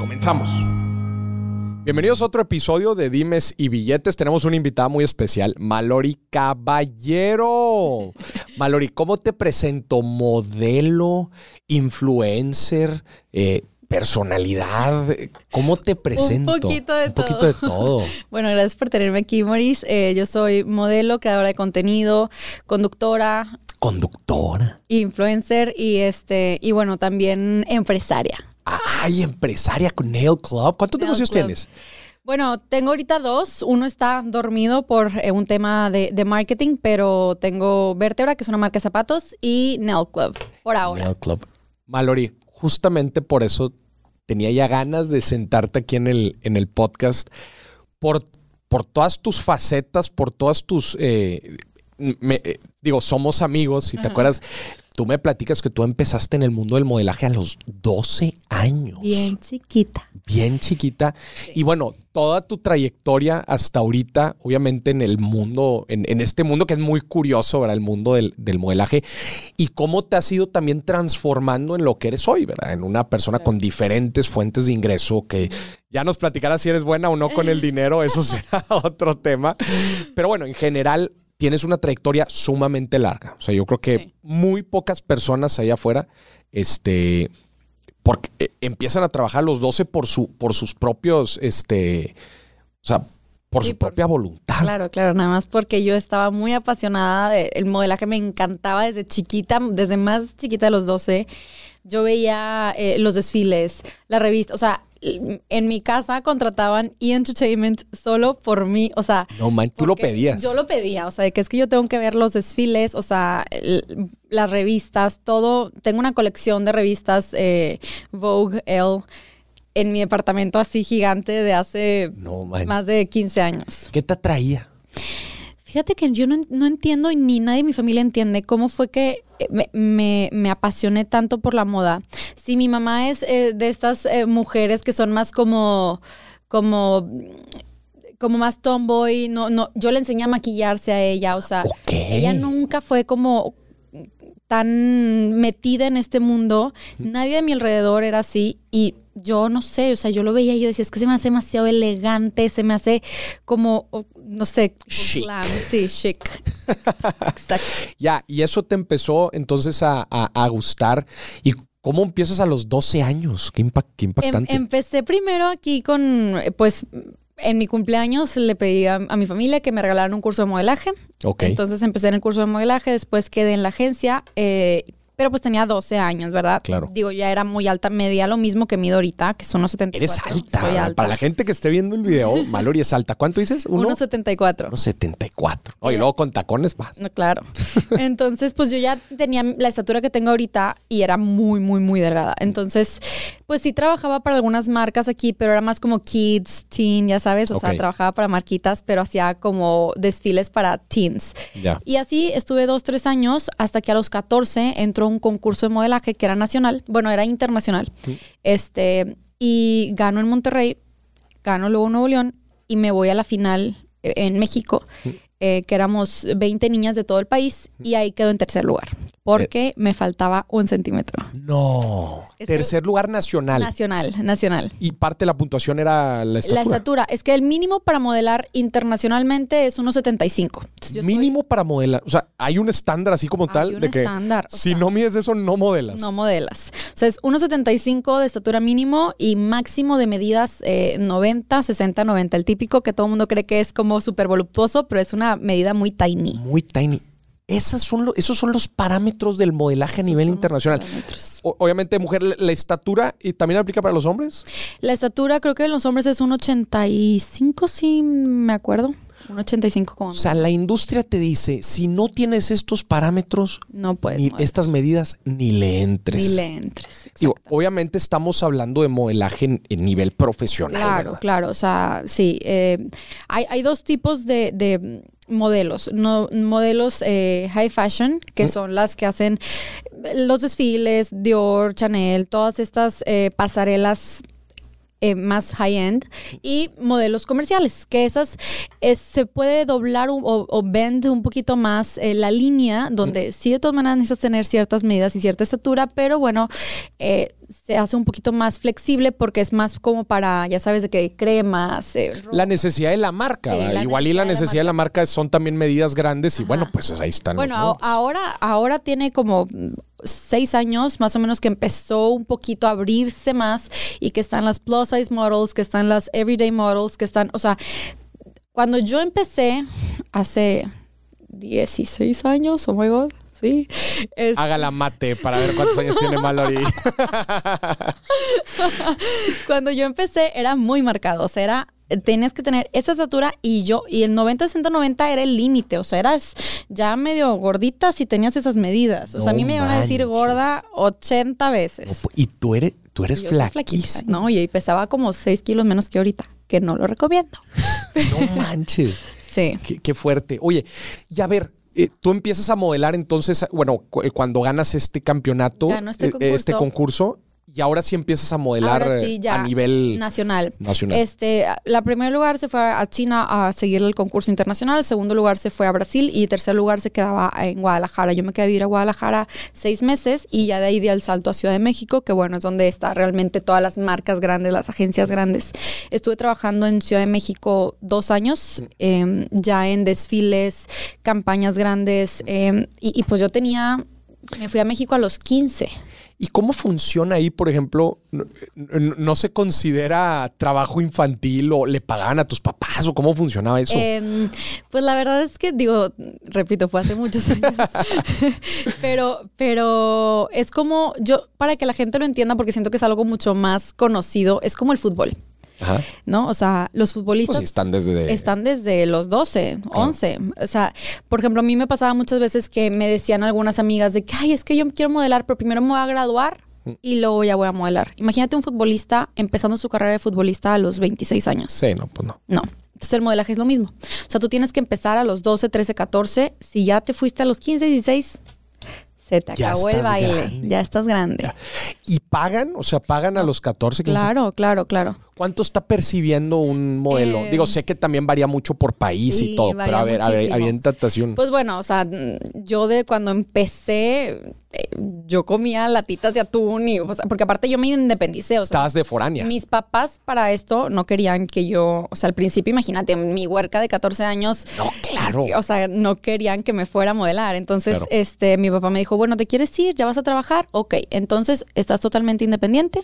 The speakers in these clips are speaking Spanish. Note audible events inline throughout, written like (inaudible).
Comenzamos. Bienvenidos a otro episodio de Dimes y Billetes. Tenemos una invitada muy especial, Malori Caballero. (laughs) Malori, ¿cómo te presento? Modelo, influencer, eh, personalidad. ¿Cómo te presento? Un poquito de Un poquito de todo. (laughs) Bueno, gracias por tenerme aquí, Maurice. Eh, yo soy modelo, creadora de contenido, conductora, Conductora. influencer y este y bueno, también empresaria. Ay, empresaria con Nail Club. ¿Cuántos Nail negocios Club. tienes? Bueno, tengo ahorita dos. Uno está dormido por eh, un tema de, de marketing, pero tengo Vértebra, que es una marca de zapatos, y Nail Club, por ahora. Nail Club. Mallory, justamente por eso tenía ya ganas de sentarte aquí en el, en el podcast, por, por todas tus facetas, por todas tus... eh, me- eh, digo, somos amigos, si te acuerdas, tú me platicas que tú empezaste en el mundo del modelaje a los 12 años. Bien chiquita. bien chiquita. Y bueno, toda tu trayectoria hasta ahorita, obviamente en el mundo, en, en este mundo que es muy curioso, ¿verdad? El mundo del, del modelaje. Y cómo te has ido también transformando en lo que eres hoy, ¿verdad? En una persona con diferentes fuentes de ingreso que ya nos platicarás si eres buena o no con el (laughs) dinero, eso será (laughs) otro tema. Pero bueno, en general tienes una trayectoria sumamente larga. O sea, yo creo que Sí. muy pocas personas allá afuera, este, porque eh, empiezan a trabajar a los 12 por, su, por sus propios, este, o sea, por Sí, su por- propia voluntad. Claro, claro, nada más porque yo estaba muy apasionada del modelaje, me encantaba desde chiquita, desde más chiquita de los 12. Yo veía eh, los desfiles, la revista, o sea, en mi casa contrataban E! Entertainment solo por mí, o sea, No, man, tú lo pedías. Yo lo pedía, o sea, de que es que yo tengo que ver los desfiles, o sea, el- las revistas, todo. Tengo una colección de revistas eh, Vogue, Elle, en mi departamento así gigante de hace No, más de 15 años. ¿Qué te atraía? Fíjate que yo no, no entiendo y ni nadie de mi familia entiende cómo fue que eh, me, me- me apasioné tanto por la moda. Si mi mamá es eh, de estas eh, mujeres que son más como, como, como más tomboy, no, no, yo le enseñé a maquillarse a ella, o sea, ella nunca fue como tan metida en este mundo, nadie de mi alrededor era así y yo no sé, o sea, yo lo veía y yo decía, es que se me hace demasiado elegante, se me hace como, no sé, Chic. sí, chic. (laughs) Exacto. Ya, y eso te empezó entonces a, a- a gustar. ¿Y cómo empiezas a los 12 años? Qué, impact- qué Em- impactante. empecé primero aquí con, pues, en mi cumpleaños le pedí a, a mi familia que me regalaran un curso de modelaje. ok. Entonces empecé en el curso de modelaje, después quedé en la agencia, eh, pero pues tenía 12 años, ¿verdad? Claro. Digo, ya era muy alta, medía lo mismo que mido ahorita, que son unos 74. Eres alta. Soy alta. Para la gente que esté viendo el video, (laughs) Mallory es alta. ¿Cuánto dices? Uno. 1,74. Unos 74. Oye, Sí. luego con tacones más. No, claro. (laughs) Entonces, pues yo ya tenía la estatura que tengo ahorita y era muy, muy, muy delgada. Entonces, pues sí trabajaba para algunas marcas aquí, pero era más como kids, teen, ya sabes. O sea, trabajaba para marquitas, pero hacía como desfiles para teens. Ya. Y así estuve dos, tres años hasta que a los 14 entró un concurso de modelaje que era nacional, bueno, era internacional. Este, y gano en Monterrey, gano luego en Nuevo León y me voy a la final eh, en México, eh, que éramos 20 niñas de todo el país y ahí quedo en tercer lugar, porque me faltaba un centímetro. No. Es Tercer lugar nacional. Nacional, nacional. y parte de la puntuación era la estatura. La estatura, es que el mínimo para modelar internacionalmente es 1,75. Entonces, yo estoy- Mínimo para modelar. O sea, hay un estándar así como Hay tal un de que estándar, o si sea, no mides eso, no modelas. No modelas. O sea, es 1,75 de estatura mínimo y máximo de medidas eh, 90, 60, 90. El típico que todo el mundo cree que es como súper voluptuoso, pero es una medida muy tiny. Muy tiny. Esas son lo- esos son los parámetros del modelaje a nivel internacional. O- obviamente, mujer, la, estatura y también aplica para los hombres. La estatura creo que en los hombres es 1,85, sí me acuerdo. Un 85 como O sea, la industria te dice, si no tienes estos parámetros, no puedes. ni estas medidas, ni le entres. Ni le entres. Digo, obviamente estamos hablando de modelaje en, en nivel profesional. Claro, ¿verdad? claro. O sea, sí. eh, hay, hay dos tipos de, de modelos. No, modelos eh, high fashion, que son las que hacen los desfiles, Dior, Chanel, todas estas eh, pasarelas eh, más high-end y modelos comerciales, que esas eh, se puede doblar un- o, o bend un poquito más eh, la línea, donde sí de todas maneras necesitas tener ciertas medidas y cierta estatura, pero bueno, eh, se hace un poquito más flexible porque es más como para, ya sabes, de que cremas, La necesidad de la marca, Sí, ¿verdad? la igual y la necesidad de la marca son también medidas grandes y Ajá. bueno, pues ahí están. Bueno, ahora, ahora tiene como seis años más o menos que empezó un poquito a abrirse más y que están las plus size models, que están las everyday models, que están, o sea, cuando yo empecé hace 16 años, oh my god, sí, es- Haga la mate para ver cuántos años tiene Mallory. (laughs) cuando yo empecé era muy marcado, o sea, era tenías que tener esa estatura y yo y el 90 190 era el límite, o sea, eras ya medio gordita si tenías esas medidas. O sea, a mí me iban a decir gorda 80 veces. y tú eres, tú eres flaquísima. No, y pesaba como 6 kilos menos que ahorita, que no lo recomiendo. No manches. Sí. Qué, qué fuerte. Oye, y a ver, eh, tú empiezas a modelar entonces, bueno, cu- eh, cuando ganas este campeonato, Gano este eh, concurso. este concurso, y ahora sí empiezas a modelar eh, sí, ya a nivel nacional. nacional. Este, la primer lugar se fue a China a seguir el concurso internacional, el segundo lugar se fue a Brasil y tercer lugar se quedaba en Guadalajara. Yo me quedé a vivir a Guadalajara seis meses y ya de ahí di el salto a Ciudad de México, que bueno, es donde está realmente todas las marcas grandes, las agencias grandes. Estuve trabajando en Ciudad de México dos años, eh, ya en desfiles, campañas grandes, eh, y, y pues yo tenía, me fui a México a los 15. ¿Y cómo funciona ahí, por ejemplo? No, no- no se considera trabajo infantil o le pagaban a tus papás o cómo funcionaba eso? Em, pues la verdad es que, digo, repito, fue hace muchos años. (laughs) pero, pero es como, yo, para que la gente lo entienda, porque siento que es algo mucho más conocido, es como el fútbol, Ajá. ¿no? O sea, los futbolistas Pues están desde. están desde los 12, 11. O sea, por ejemplo, a mí me pasaba muchas veces que me decían algunas amigas de que, ay, es que yo quiero modelar, pero primero me voy a graduar y luego ya voy a modelar. Imagínate un futbolista empezando su carrera de futbolista a los 26 años. Sí, no, pues no. No. Entonces el modelaje es lo mismo. O sea, tú tienes que empezar a los 12, 13, 14. Si ya te fuiste a los 15, 16, se te Ya acabó el baile. grande. Ya estás grande. ¿Y pagan? O sea, pagan a los 14, 15. Claro, claro, claro. ¿Cuánto está percibiendo un modelo? Eh, Digo, sé que también varía mucho por país sí, y todo, pero a ver, a ver, un. Pues bueno, o sea, yo de cuando empecé, yo comía latitas de atún y, o sea, porque aparte yo me independicé, o sea, Estabas de foránea. Mis papás para esto no querían que yo, o sea, al principio imagínate, mi huerca de 14 años, No, claro. o sea, no querían que me fuera a modelar. Entonces, Claro. este, mi papá me dijo, bueno, ¿te quieres ir? ¿Ya vas a trabajar? Ok, entonces estás totalmente independiente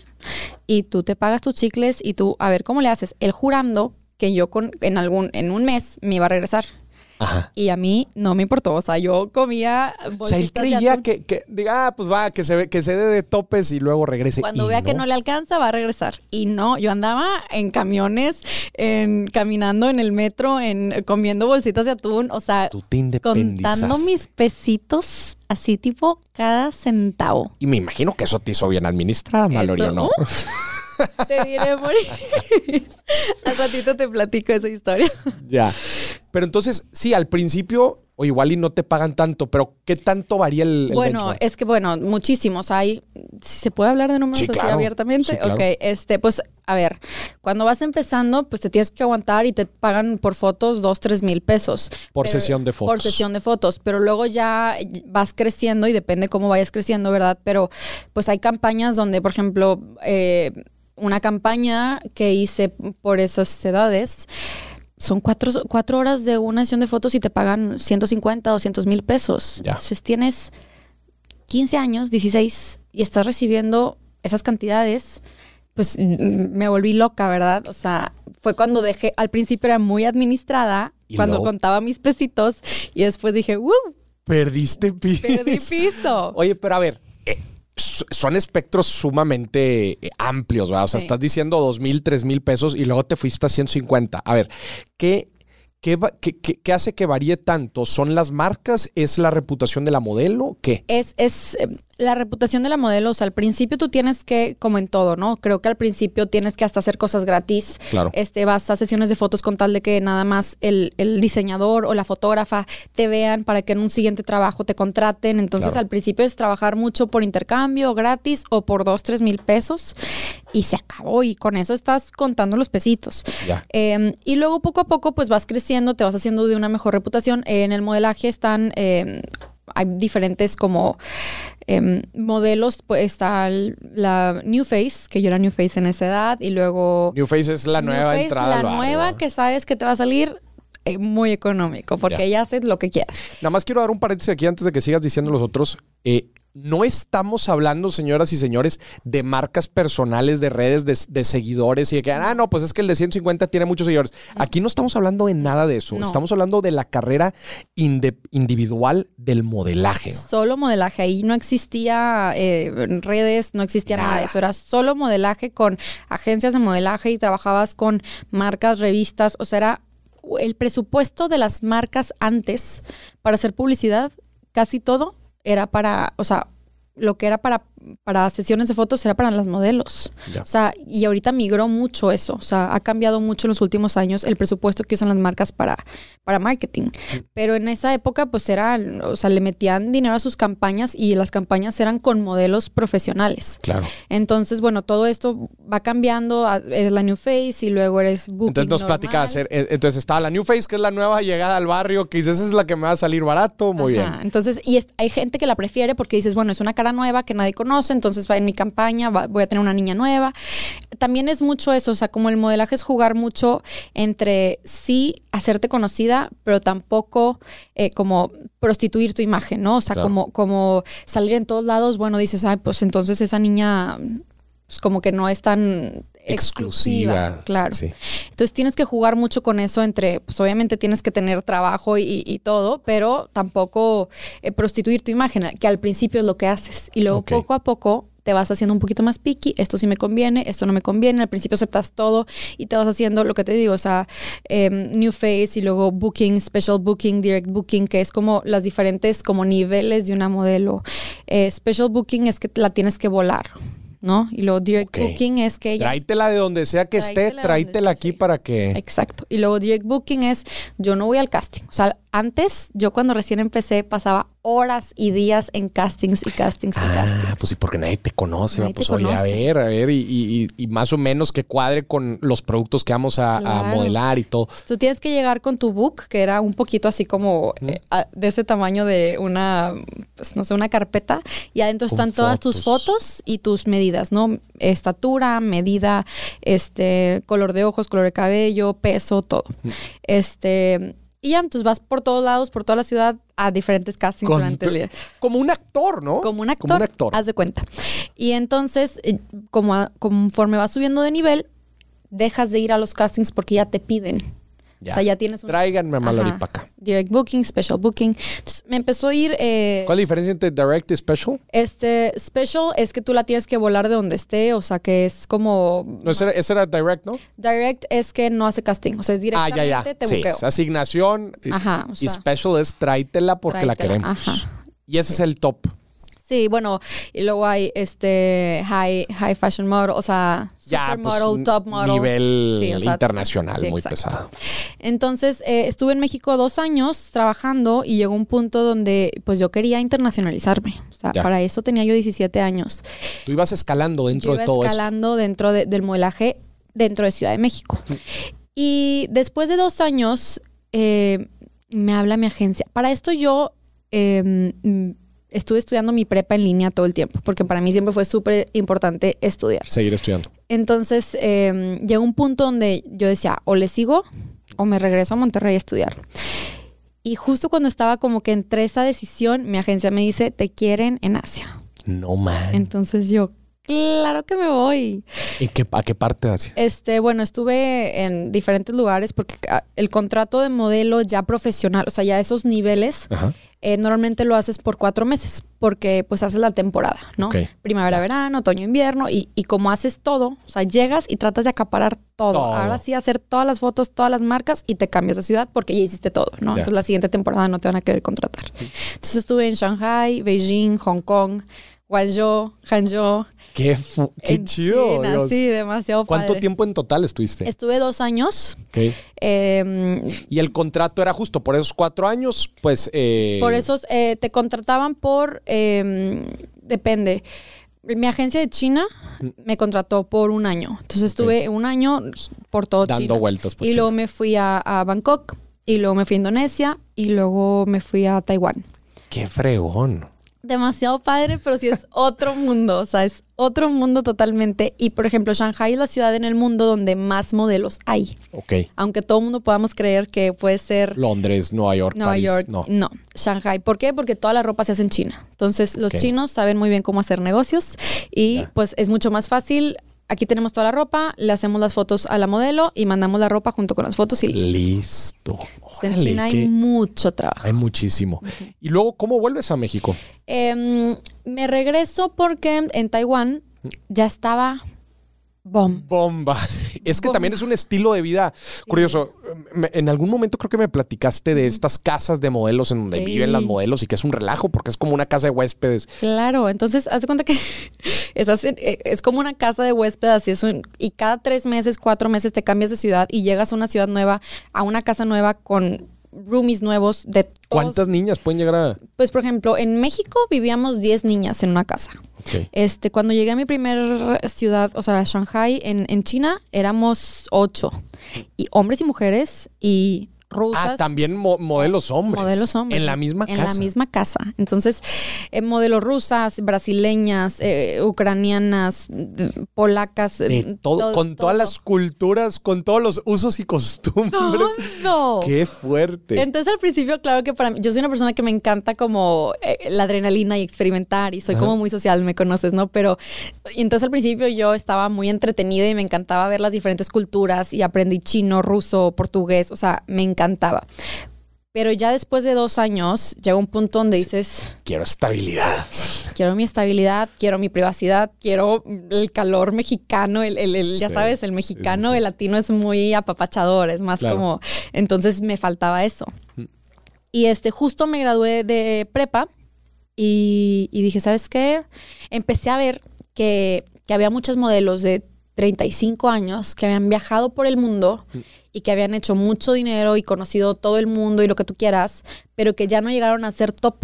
y tú te pagas tus chicles y tú, a ver, ¿cómo le haces? Él jurando que yo con, en algún, en un mes me iba a regresar. Ajá. Y a mí no me importó, o sea, yo comía O sea, él creía que, que diga, ah, pues va, que se ve, que se dé de topes y luego regrese. Cuando Y vea que no le alcanza, va a regresar. Y no, yo andaba en camiones, en caminando en el metro, en comiendo bolsitas de atún, o sea, Tú te contando mis pesitos así tipo cada centavo. Y me imagino que eso te hizo bien administrada, ¿o no? uh. (laughs) Te diré, Moris. (laughs) Al ratito te platico esa historia. ya. Pero entonces, sí, al principio, o igual y no te pagan tanto, pero ¿qué tanto varía el, el Bueno, benchmark? es que bueno, muchísimos. Hay, si se puede hablar de números Sí, así claro. abiertamente. Sí, claro. Ok, este, pues, a ver, cuando vas empezando, pues te tienes que aguantar y te pagan por fotos dos, tres mil pesos. Por Pero- sesión de fotos. Por sesión de fotos. Pero luego ya vas creciendo y depende cómo vayas creciendo, ¿verdad? Pero pues hay campañas donde, por ejemplo, eh, una campaña que hice por esas edades. Son cuatro, cuatro horas de una sesión de fotos y te pagan 150, 200 mil pesos. Ya. Entonces tienes 15 años, 16, y estás recibiendo esas cantidades, pues me volví loca, ¿verdad? O sea, fue cuando dejé, al principio era muy administrada, cuando luego- contaba mis pesitos, y después dije, ¡uh! Perdiste piso. Perdí (laughs) piso. Oye, pero a ver, eh, son espectros sumamente eh, amplios, ¿verdad? O sea, Sí. estás diciendo dos mil, tres mil pesos y luego te fuiste a 150. A ver, ¿qué, ¿Qué, qué- qué- hace que varíe tanto? ¿Son las marcas? ¿Es la reputación de la modelo? ¿Qué? Es, es eh, la reputación de la modelo. O sea, al principio tú tienes que, como en todo, ¿no? Creo que al principio tienes que hasta hacer cosas gratis. Claro. Este, vas a sesiones de fotos con tal de que nada más el, el diseñador o la fotógrafa te vean para que en un siguiente trabajo te contraten. Entonces, Claro. al principio es trabajar mucho por intercambio, gratis o por dos, tres mil pesos. Y se acabó. Y con eso estás contando los pesitos. Ya. Eh, y luego poco a poco pues vas creciendo, te vas haciendo de una mejor reputación. Eh, en el modelaje están, eh, hay diferentes como em, modelos, pues está la New Face, que yo era New Face en esa edad, y luego... New Face es la nueva Face, entrada. La al barrio, nueva que sabes que te va a salir eh, muy económico, porque Ya. ya haces lo que quieras. Nada más quiero dar un paréntesis aquí antes de que sigas diciendo los otros. Eh, no estamos hablando, señoras y señores, de marcas personales, de redes, de, de seguidores y de que, ah, no, pues es que el de 150 tiene muchos seguidores. Aquí no estamos hablando de nada de eso. No. Estamos hablando de la carrera individual del modelaje. Solo modelaje. Ahí no existía eh, redes, no existía nada. Nada. de eso. Era solo modelaje con agencias de modelaje y trabajabas con marcas, revistas. O sea, era el presupuesto de las marcas antes para hacer publicidad, casi todo era para, o sea, lo que era para, para sesiones de fotos era para las modelos. Ya. O sea, y ahorita migró mucho eso. O sea, ha cambiado mucho en los últimos años el presupuesto que usan las marcas para, para marketing. Pero en esa época, pues era, o sea, le metían dinero a sus campañas y las campañas eran con modelos profesionales. Claro. Entonces, bueno, todo esto va cambiando. Eres la New Face y luego eres Booking. Entonces nos normal. platicas. eh, eh, Entonces está la New Face, que es la nueva llegada al barrio, que dices, esa es la que me va a salir barato. Muy Ajá, bien. Entonces, y es- hay gente que la prefiere porque dices, bueno, es una cara nueva que nadie conoce, entonces va en mi campaña, va- voy a tener una niña nueva. También es mucho eso, o sea, como el modelaje es jugar mucho entre sí hacerte conocida, pero tampoco eh, como prostituir tu imagen, ¿no? O sea, Claro. como, como salir en todos lados, bueno, dices, ay, pues entonces esa niña, pues como que no es tan exclusiva, Exclusiva. claro. Sí. Entonces tienes que jugar mucho con eso entre, pues obviamente tienes que tener trabajo y, y todo, pero tampoco eh, prostituir tu imagen, que al principio es lo que haces. Y luego poco a poco te vas haciendo un poquito más picky, esto sí me conviene, esto no me conviene, al principio aceptas todo y te vas haciendo lo que te digo, o sea, em, new face y luego booking, special booking, direct booking, que es como las diferentes como niveles de una modelo. Eh, special booking es que la tienes que volar, ¿no? Y luego direct Ok. booking es que ella Tráetela de donde sea que esté, tráetela esté, aquí sí. para que... Exacto. Y luego direct booking es, yo no voy al casting. O sea, antes, yo cuando recién empecé, pasaba horas y días en castings y castings y Ah, castings. pues sí, porque nadie te conoce. Nadie pues te oye, a ver, a ver, y, y- y- más o menos que cuadre con los productos que vamos a, a modelar y todo. Tú tienes que llegar con tu book, que era un poquito así como eh, de ese tamaño de una, pues no sé, una carpeta. Y adentro Con están todas tus fotos. fotos y tus medidas, ¿no? Estatura, medida, este, color de ojos, color de cabello, peso, todo. Este, y ya, entonces vas por todos lados, por toda la ciudad, a diferentes castings Con- durante el día. Como un actor, ¿no? Como un actor. Como un actor. Haz de cuenta. Y entonces, eh, como a- conforme vas subiendo de nivel, dejas de ir a los castings porque ya te piden. Ya. O sea, ya tienes un Tráiganme a Mallory Ajá. para acá. direct booking, special booking. Entonces, me empezó a ir. eh, ¿Cuál es la diferencia entre direct y special? este special es que tú la tienes que volar de donde esté, o sea, que es como. No, ese era, ese era direct, ¿no? Direct es que no hace casting, o sea, es Ah, directamente ya, ya. te Sí, buqueo. es asignación. y- Ajá, o y special es tráetela porque la queremos. ajá. Y ese es el top. Sí, bueno, y luego hay este high, high fashion model, o sea, Ya, pues, supermodel, top model. Nivel Sí, o sea, internacional, sí, muy pesado. Entonces, eh, estuve en México dos años trabajando y llegó un punto donde pues yo quería internacionalizarme. O sea, Ya. para eso tenía yo 17 años. Tú ibas escalando dentro yo de iba todo esto. escalando dentro de- del modelaje dentro de Ciudad de México. Y después de dos años, eh, me habla mi agencia. Para esto yo eh, mm, estuve estudiando mi prepa en línea todo el tiempo, porque para mí siempre fue súper importante estudiar. Seguir estudiando. Entonces eh, llegó un punto donde yo decía, o le sigo o me regreso a Monterrey a estudiar. Y justo cuando estaba como que entre esa decisión, mi agencia me dice, te quieren en Asia. No man. Entonces yo, claro que me voy. ¿En qué, ¿A qué parte hacia? Este, bueno, estuve en diferentes lugares porque ah, el contrato de modelo ya profesional, o sea, ya esos niveles, eh, normalmente lo haces por cuatro meses. porque pues haces la temporada, ¿no? Primavera, verano, otoño, invierno, y, y como haces todo, o sea, llegas y tratas de acaparar todo. Todo. Ahora sí hacer todas las fotos, todas las marcas y te cambias de ciudad porque ya hiciste todo, ¿no? Entonces la siguiente temporada no te van a querer contratar. Entonces estuve en Shanghai, Beijing, Hong Kong, Guangzhou, Hangzhou, Qué, fu- qué en chido. China, Dios. sí, demasiado ¿Cuánto padre. tiempo en total estuviste? Estuve dos años. Ok. eh, Y el contrato era justo por esos cuatro años, pues. eh, Por eso eh, te contrataban por, eh, depende. Mi agencia de China me contrató por un año. Entonces estuve un año por todo Dando China. vueltas por y China. luego me fui a, a Bangkok, y luego me fui a Indonesia, y luego me fui a Taiwán. Qué fregón. Demasiado padre, pero sí es otro mundo, o sea, es otro mundo totalmente. Y por ejemplo, Shanghai es la ciudad en el mundo donde más modelos hay. Ok. Aunque todo el mundo podamos creer que puede ser Londres, Nueva York, Nueva París. York, No. no. Shanghai. ¿Por qué? Porque toda la ropa se hace en China. Entonces, los chinos saben muy bien cómo hacer negocios y pues es mucho más fácil. Aquí tenemos toda la ropa, le hacemos las fotos a la modelo y mandamos la ropa junto con las fotos y listo. Listo. en Órale, China hay mucho trabajo. hay muchísimo. Y luego, ¿cómo vuelves a México? Em, me regreso porque en Taiwán ya estaba bomb. Bomba. (laughs) Es que Bomba. también es un estilo de vida curioso. En algún momento creo que me platicaste de estas casas de modelos en donde Sí. viven las modelos y que es un relajo porque es como una casa de huéspedes. Claro, entonces haz de cuenta que (laughs) es, así- eh, es como una casa de huésped, así es un, y cada tres meses, cuatro meses te cambias de ciudad y llegas a una ciudad nueva, a una casa nueva con roomies nuevos de todos- ¿Cuántas niñas pueden llegar a...? Pues por ejemplo, en México vivíamos 10 niñas en una casa. Este, cuando llegué a mi primer ciudad, o sea, Shanghai, en, en China, éramos ocho. Y hombres y mujeres y rusas. Ah, también mo- modelos hombres. Modelos hombres. En la misma En casa. la misma casa. Entonces, eh, modelos rusas, brasileñas, eh, ucranianas, mm, polacas. De mm, todo, con todas las culturas, con todos los usos y costumbres. (laughs) Todo. Qué fuerte. Entonces al principio, claro que para mí, yo soy una persona que me encanta como eh, la adrenalina y experimentar y soy Ajá. como muy social, me conoces, ¿no? Pero entonces al principio yo estaba muy entretenida y me encantaba ver las diferentes culturas y aprendí chino, ruso, portugués, o sea, me encantaba. Pero ya después de dos años llega un punto donde dices, Quiero estabilidad. quiero mi estabilidad, quiero mi privacidad, quiero el calor mexicano, el, el- el- ya Sí, sabes, el mexicano, sí. el latino es muy apapachador, es más Claro. como, entonces me faltaba eso. Y este, justo me gradué de prepa y, y dije, ¿sabes qué? Empecé a ver que, que había muchos modelos de 35 años que habían viajado por el mundo y que habían hecho mucho dinero y conocido todo el mundo y lo que tú quieras, pero que ya no llegaron a ser top.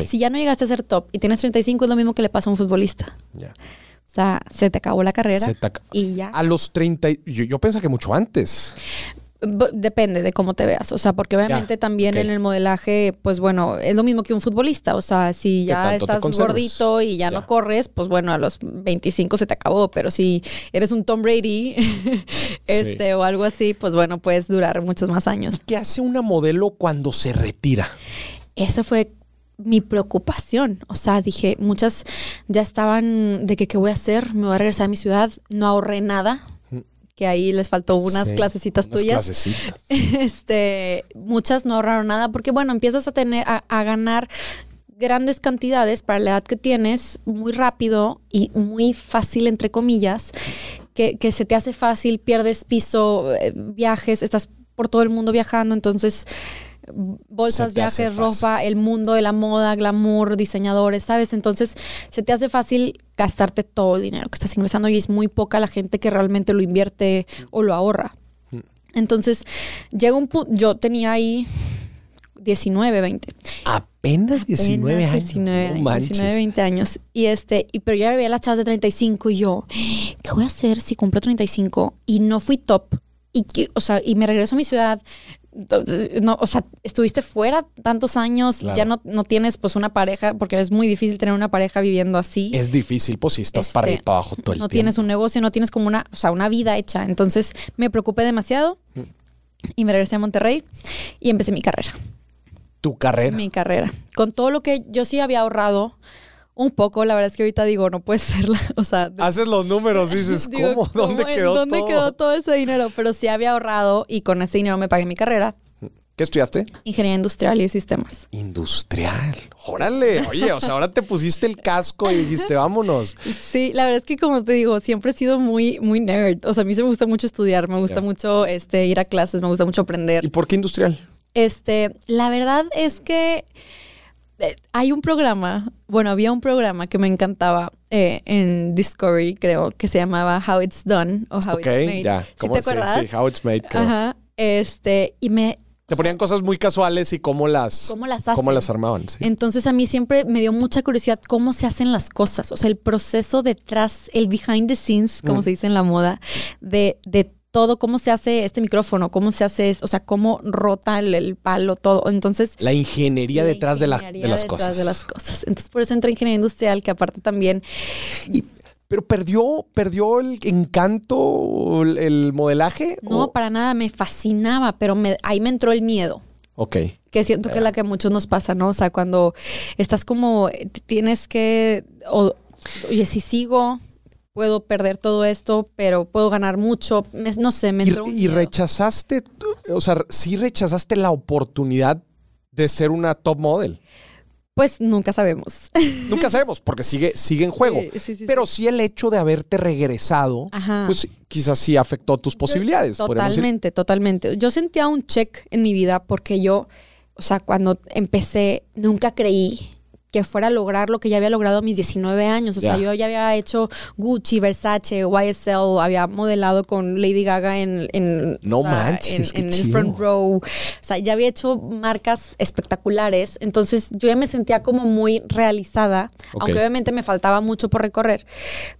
Si ya no llegaste a ser top y tienes 35 es lo mismo que le pasa a un futbolista. Ya. O sea, se te acabó la carrera Se te ac- y ya. A los 30, y- yo, yo pensé que mucho antes. Depende de cómo te veas, o sea, porque obviamente Ya, también en el modelaje, pues bueno, es lo mismo que un futbolista, o sea, si ya estás gordito y ya, Ya. no corres, pues bueno, a los 25 se te acabó, pero si eres un Tom Brady (laughs) este o algo así, pues bueno, puedes durar muchos más años. ¿Qué hace una modelo cuando se retira? Esa fue mi preocupación, o sea, dije, muchas ya estaban de que qué voy a hacer, me voy a regresar a mi ciudad, no ahorré nada. Que ahí les faltó unas Sí, clasecitas unas tuyas. clasecitas. (laughs) este, muchas no ahorraron nada porque, bueno, empiezas a tener, a, a ganar grandes cantidades para la edad que tienes muy rápido y muy fácil, entre comillas, que, que se te hace fácil, pierdes piso, eh, viajes, estás por todo el mundo viajando, entonces bolsas, viajes, ropa, el mundo de la moda, glamour, diseñadores, ¿sabes? Entonces se te hace fácil gastarte todo el dinero que estás ingresando y es muy poca la gente que realmente lo invierte o lo ahorra. Entonces llega un punto, yo tenía ahí 19, 20. Apenas 19 Apenas años. 19, No años, manches. 19, 20 años. Y este, y, pero ya veía a las chavas de 35 y yo, ¿qué voy a hacer si cumplo 35 y no fui top? Y que, o sea, y me regreso a mi ciudad. No, o sea, estuviste fuera tantos años, Claro. ya no, no tienes pues una pareja, porque es muy difícil tener una pareja viviendo así. Es difícil, pues si estás para Este, arriba y para abajo todo el no tiempo. tienes un negocio, no tienes como una, o sea, una vida hecha. Entonces me preocupé demasiado y me regresé a Monterrey y empecé mi carrera. Tu carrera. Mi carrera. Con todo lo que yo sí había ahorrado un poco, la verdad es que ahorita digo, no puede (laughs) ser, la- o sea, Haces los números, dices, (laughs) digo, ¿cómo? ¿Dónde ¿cómo- quedó ¿dónde todo? quedó todo ese dinero? Pero sí había ahorrado y con ese dinero me pagué mi carrera. ¿Qué estudiaste? Ingeniería industrial y sistemas. Industrial. Órale. Oye, o sea, ahora te pusiste el casco y dijiste, vámonos. Sí, la verdad es que como te digo, siempre he sido muy, muy nerd. O sea, a mí se me gusta mucho estudiar, me gusta mucho este, ir a clases, me gusta mucho aprender. ¿Y por qué industrial? Este, la verdad es que hay un programa, bueno, había un programa que me encantaba eh, en Discovery, creo, que se llamaba How It's Done o How It's Made. ya. ¿Sí te acuerdas? Sí, How It's Made, creo. Ajá. Este, y me te ponían cosas muy casuales y cómo las, ¿Cómo las cómo hacen? las armaban. sí. Entonces a mí siempre me dio mucha curiosidad cómo se hacen las cosas, o sea, el proceso detrás, el behind the scenes, como Mm. se dice en la moda, de, de todo, cómo se hace este micrófono, cómo se hace, o sea, cómo rota el, el palo, todo. Entonces... La ingeniería la detrás de, la- de las detrás cosas. de las cosas. Entonces por eso entré en ingeniería industrial, que aparte también Y- pero perdió, perdió el encanto, el, el modelaje. no o- para nada me fascinaba, pero me- ahí me entró el miedo. Ok. Que siento que es la que a muchos nos pasa, ¿no? O sea, cuando estás como, tienes que, o- oye, si sigo, puedo perder todo esto, pero puedo ganar mucho. Me- no sé, me Y, entró y rechazaste, o sea, sí rechazaste la oportunidad de ser una top model. Pues nunca sabemos. (laughs) Nunca sabemos, porque sigue, sigue en juego. Sí, sí, sí, Pero sí el hecho de haberte regresado, Ajá. pues quizás sí afectó tus posibilidades. Totalmente, totalmente. Yo sentía un check en mi vida porque yo, o sea, cuando empecé, nunca creí que fuera a lograr lo que ya había logrado a mis 19 años. O sea, Ya. yo ya había hecho Gucci, Versace, YSL, había modelado con Lady Gaga en, en, No o sea, manches, en, en el front row. O sea, ya había hecho marcas espectaculares. Entonces, yo ya me sentía como muy realizada, Ok. aunque obviamente me faltaba mucho por recorrer.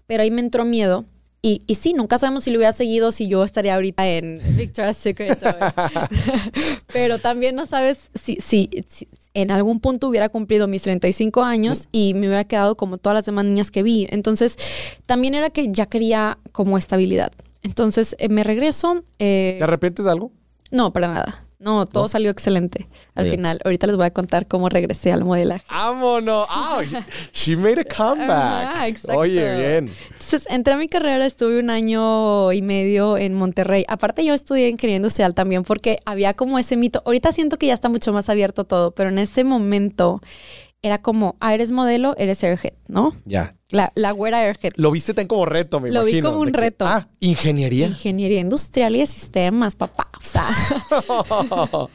Pero ahí me entró miedo. Y, y sí, nunca sabemos si lo hubiera seguido, si yo estaría ahorita en Victoria's Secret. (laughs) (laughs) Pero también no sabes si, si, si en algún punto hubiera cumplido mis 35 años y me hubiera quedado como todas las demás niñas que vi. Entonces, también era que ya quería como estabilidad. Entonces, eh, me regreso. eh, ¿Te arrepientes de algo? no, para nada. No, todo ¿No? salió excelente al Bien. final. Ahorita les voy a contar cómo regresé al modelaje. ¡Vámonos! ¡Ah! she made a comeback. Ajá, exacto. Oye, bien. Entonces, entré a mi carrera, estuve un año y medio en Monterrey. Aparte, yo estudié ingeniería industrial también porque había como ese mito. Ahorita siento que ya está mucho más abierto todo, pero en ese momento era como, ah, eres modelo, eres airhead, ¿no? Ya. La, la güera airhead. Lo viste tan como reto, me Lo vi imagino. como un que, reto. ah, ingeniería. Ingeniería industrial y de sistemas, papá. O sea. (laughs)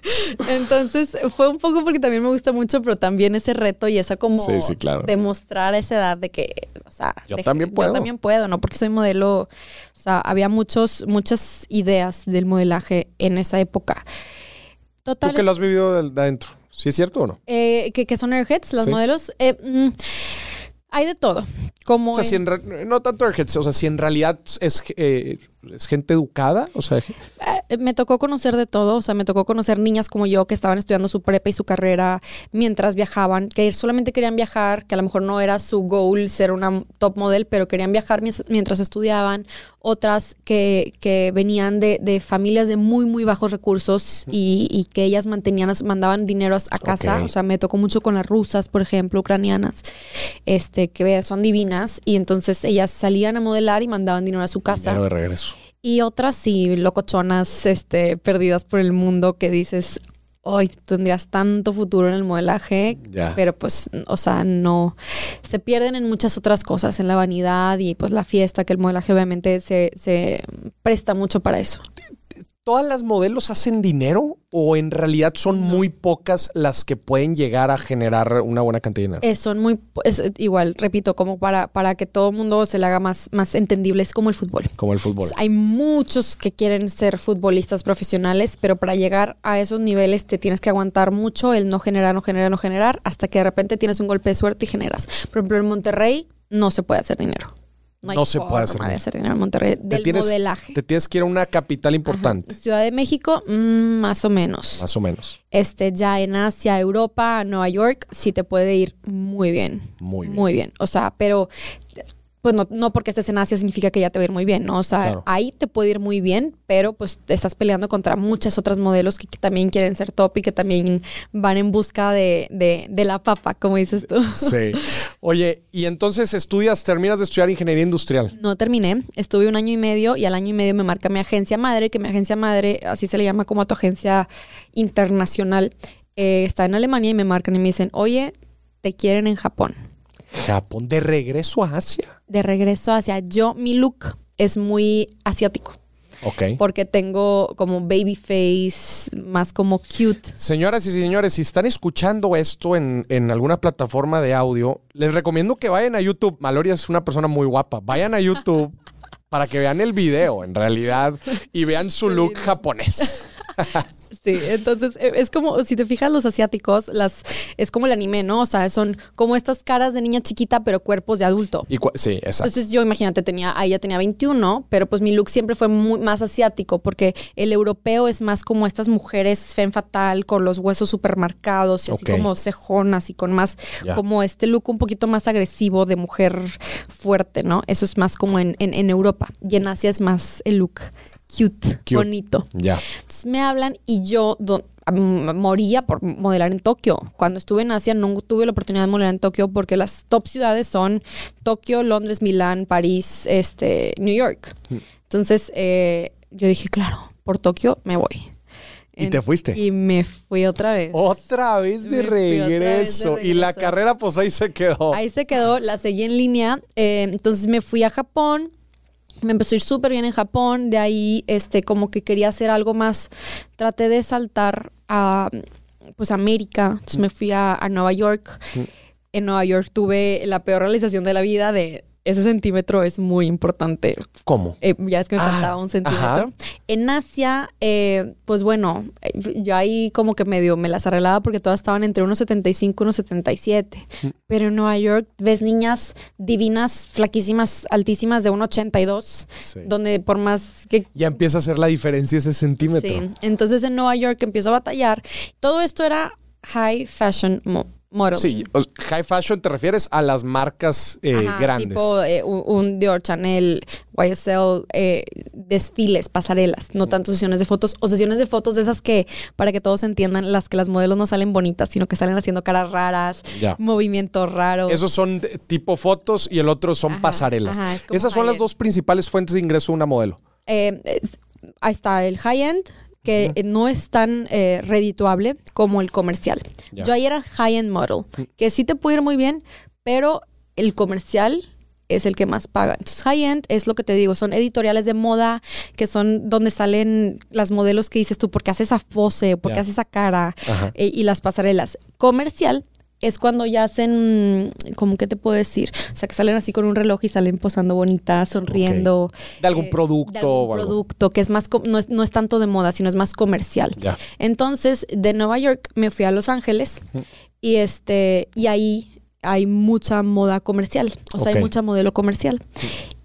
Entonces fue un poco porque también me gusta mucho, pero también ese reto y esa como Sí, sí, claro. demostrar a esa edad de que, o sea, Yo de- también puedo. Yo también puedo, no porque soy modelo. O sea, había muchos, muchas ideas del modelaje en esa época. ¿Tú Total. que lo has vivido de adentro? ¿Sí es cierto o no? eh, que, que son airheads, los Sí. modelos. Eh, mm, hay de todo. Como O sea, en- si en re- no tanto airheads, o sea, si en realidad es, eh, es gente educada, o sea, Eh, me tocó conocer de todo, o sea, me tocó conocer niñas como yo que estaban estudiando su prepa y su carrera mientras viajaban, que solamente querían viajar, que a lo mejor no era su goal ser una top model, pero querían viajar mientras estudiaban. Otras que, que venían de, de familias de muy, muy bajos recursos y, y que ellas mantenían, mandaban dinero a, casa. O sea, me tocó mucho con las rusas, por ejemplo, ucranianas, este, que son divinas y entonces ellas salían a modelar y mandaban dinero a su casa. dinero de regreso. Y otras sí, locochonas, este, perdidas por el mundo que dices, hoy tendrías tanto futuro en el modelaje, Ya. pero pues, o sea, no, se pierden en muchas otras cosas, en la vanidad y pues la fiesta, que el modelaje obviamente se, se presta mucho para eso. ¿Todas las modelos hacen dinero o en realidad son muy pocas las que pueden llegar a generar una buena cantidad de dinero? Eh, son muy, es, eh, igual, repito, como para, para que todo el mundo se le haga más, más entendible, es como el fútbol. Como el fútbol. Hay muchos que quieren ser futbolistas profesionales, pero para llegar a esos niveles te tienes que aguantar mucho el no generar, no generar, no generar, hasta que de repente tienes un golpe de suerte y generas. Por ejemplo, en Monterrey no se puede hacer dinero. Hay No se puede hacer de hacer dinero en Monterrey Te del tienes- modelaje. Te tienes que ir a una capital importante, Ciudad de México, mm, más o menos. más o menos. Este, ya en Asia, Europa, Nueva York, sí te puede ir muy bien. Muy bien. Muy bien. O sea, pero pues no, no porque estés en Asia significa que ya te va a ir muy bien, ¿no? O sea, Claro. ahí te puede ir muy bien, pero pues estás peleando contra muchas otras modelos que, que también quieren ser top y que también van en busca de, de- de la papa, como dices tú. Sí. Oye, y entonces estudias, terminas de estudiar ingeniería industrial. No terminé, estuve un año y medio y al año y medio me marca mi agencia madre, que mi agencia madre, así se le llama como a tu agencia internacional, eh, está en Alemania y me marcan y me dicen, oye, te quieren en Japón. Japón, de regreso a Asia. De regreso hacia yo, mi look es muy asiático. Ok. porque tengo como baby face, más como cute. Señoras y señores, si están escuchando esto en, en alguna plataforma de audio, les recomiendo que vayan a YouTube. Maloria es una persona muy guapa. Vayan a YouTube (laughs) para que vean el video, en realidad, y vean su look japonés. (laughs) Sí, entonces eh, es como, si te fijas, los asiáticos, las es como el anime, ¿no? O sea, son como estas caras de niña chiquita, pero cuerpos de adulto. Y sí, exacto. Entonces yo, imagínate, tenía, ahí ya tenía 21, pero pues mi look siempre fue muy, más asiático, porque el europeo es más como estas mujeres fen fatal, con los huesos súper marcados, y así como cejonas y con más, como este look un poquito más agresivo de mujer fuerte, ¿no? Eso es más como en, en- en Europa. Y en Asia es más el look cute, Cute. bonito. Ya. Entonces me hablan y yo moría por modelar en Tokio. Cuando estuve en Asia no tuve la oportunidad de modelar en Tokio porque las top ciudades son Tokio, Londres, Milán, París, este, New York. Entonces eh, yo dije, claro, por Tokio me voy. ¿Y te fuiste? Y me fui otra vez. Otra vez de Me fui otra vez de regreso. Y la carrera, pues ahí se quedó. Ahí se quedó, la seguí en línea. eh, entonces me fui a Japón. Me empezó a ir súper bien en Japón. De ahí, este, como que quería hacer algo más. Traté de saltar a, pues, América. Entonces me fui a, a Nueva York. En Nueva York tuve la peor realización de la vida de ese centímetro es muy importante. ¿Cómo? Eh, ya es que me Ah, faltaba un centímetro. ajá. En Asia, eh, pues bueno, eh, yo ahí como que medio me las arreglaba porque todas estaban entre unos 75 y unos 77. Mm. Pero en Nueva York ves niñas divinas, flaquísimas, altísimas de 1,82, Sí. donde por más que... Ya empieza a hacer la diferencia ese centímetro. Sí. Entonces en Nueva York empiezo a batallar. Todo esto era high fashion mo- model. Sí, high fashion te refieres a las marcas eh, Ajá, grandes. Tipo eh, un, un Dior, Chanel, YSL, eh, desfiles, pasarelas, no tanto sesiones de fotos o sesiones de fotos de esas que, para que todos entiendan, las que las modelos no salen bonitas, sino que salen haciendo caras raras, Ya. movimientos raros. Esos son tipo fotos y el otro son Ajá, pasarelas. ajá, es como Esas son las dos principales fuentes de ingreso de una modelo. Ahí está el high-end, que eh, no es tan eh, redituable como el comercial. Yo ahí era high-end model, que sí te puede ir muy bien, pero el comercial es el que más paga. Entonces, high-end es lo que te digo, son editoriales de moda, que son donde salen las modelos que dices tú, porque hace esa pose, porque Ya. hace esa cara, eh, y las pasarelas. Comercial es cuando ya hacen, ¿cómo que te puedo decir? O sea, que salen así con un reloj y salen posando bonitas, sonriendo. De algún eh, producto de algún o algo. producto que es más, no es, no es tanto de moda, sino es más comercial. Ya. Entonces, de Nueva York me fui a Los Ángeles y este, y ahí hay mucha moda comercial. O sea, hay mucha modelo comercial.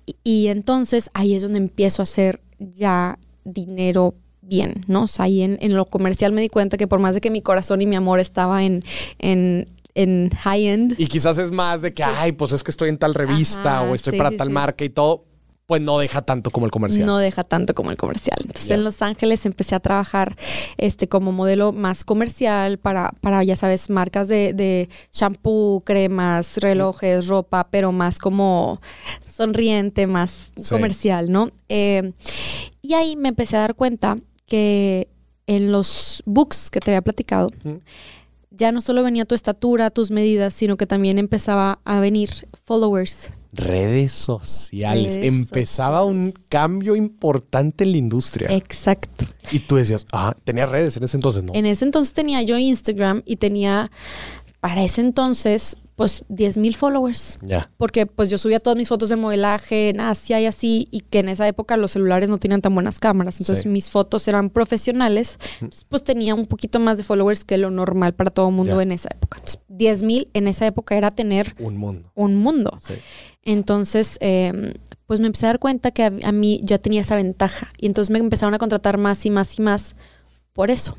Y, y entonces ahí es donde empiezo a hacer ya dinero bien, ¿no? O sea, ahí en, en lo comercial me di cuenta que por más de que mi corazón y mi amor estaba en, en, en high end, Y quizás es más de que, ay, pues es que estoy en tal revista Ajá, o estoy sí, para sí, tal marca y todo, pues no deja tanto como el comercial. No deja tanto como el comercial. Entonces en Los Ángeles empecé a trabajar este como modelo más comercial para, para ya sabes, marcas de, de shampoo, cremas, relojes, ropa, pero más como sonriente, más comercial, ¿no? Eh, y ahí me empecé a dar cuenta que en los books que te había platicado. Ya no solo venía tu estatura, tus medidas, sino que también empezaba a venir followers. Redes sociales. Redes Empezaba un cambio importante en la industria. Exacto. y tú decías, ah, tenía redes en ese entonces, ¿no? En ese entonces tenía yo Instagram y tenía, para ese entonces, pues 10 mil followers. Ya. Porque pues yo subía todas mis fotos de modelaje en Asia y así, y que en esa época los celulares no tenían tan buenas cámaras. Entonces Sí. mis fotos eran profesionales. Entonces, pues tenía un poquito más de followers que lo normal para todo el mundo en esa época. Entonces, 10 mil en esa época era tener Un mundo. un mundo. Sí. Entonces, eh, pues me empecé a dar cuenta que a, a mí ya tenía esa ventaja. Y entonces me empezaron a contratar más y más y más por eso.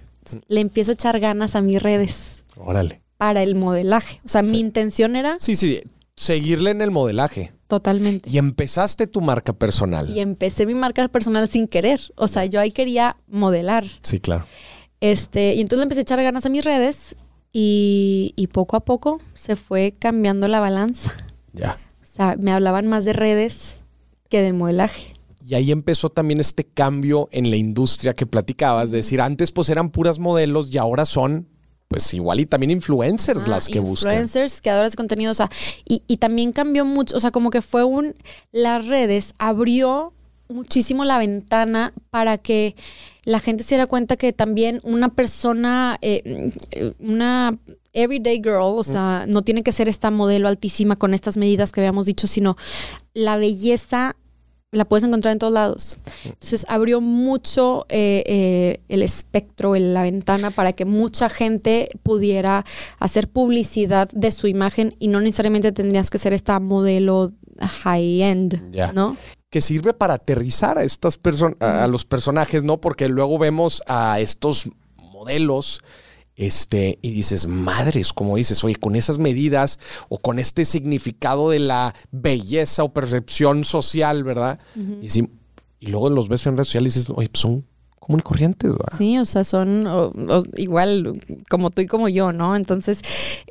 Le empiezo a echar ganas a mis redes Órale. Para el modelaje. O sea, Sí. mi intención era Sí, sí. Seguirle en el modelaje. Totalmente. Y empezaste tu marca personal. Y empecé mi marca personal sin querer. O sea, yo ahí quería modelar. Sí, claro. Este, y entonces le empecé a echar ganas a mis redes y, y poco a poco se fue cambiando la balanza. Ya. O sea, me hablaban más de redes que del modelaje. Y ahí empezó también este cambio en la industria que platicabas, de decir, antes pues eran puras modelos y ahora son pues igual y también influencers Ah, las que buscan. Influencers, creadores de contenido, o sea, y, y también cambió mucho, o sea, como que fue un, las redes abrió muchísimo la ventana para que la gente se diera cuenta que también una persona, eh, una everyday girl, o sea, no tiene que ser esta modelo altísima con estas medidas que habíamos dicho, sino la belleza la puedes encontrar en todos lados. Entonces abrió mucho eh, eh, el espectro, el- la ventana para que mucha gente pudiera hacer publicidad de su imagen y no necesariamente tendrías que ser esta modelo high-end. ¿no? que sirve para aterrizar a estas personas, a, a los personajes, ¿no? Porque luego vemos a estos modelos, este, y dices, madres, como dices, oye, con esas medidas o con este significado de la belleza o percepción social, ¿verdad? y, sí- y luego los ves en redes sociales y dices, oye, pues son común y corrientes, ¿verdad? Sí, o sea, son o- o- igual como tú y como yo, ¿no? Entonces,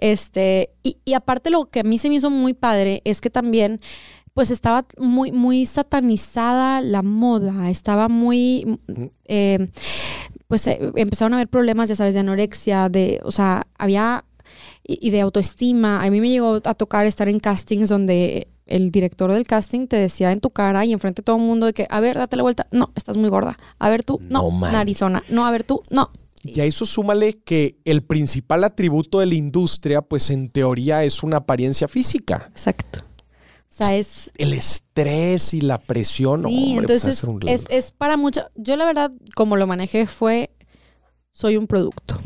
este, y, y aparte lo que a mí se me hizo muy padre es que también, pues estaba muy, muy satanizada la moda, estaba muy, eh, pues eh, empezaron a haber problemas, ya sabes, de anorexia, de, o sea, había, y, y de autoestima. A mí me llegó a tocar estar en castings donde el director del casting te decía en tu cara y enfrente de todo el mundo de que, a ver, date la vuelta, no, estás muy gorda, a ver tú, No no, narizona, no, a ver tú, no. Y a eso súmale que el principal atributo de la industria, pues en teoría es una apariencia física. Exacto. O sea, es, El estrés y la presión, Sí, hombre, pues, entonces hacer un- es, es para mucho. Yo la verdad, como lo manejé, fue soy un producto.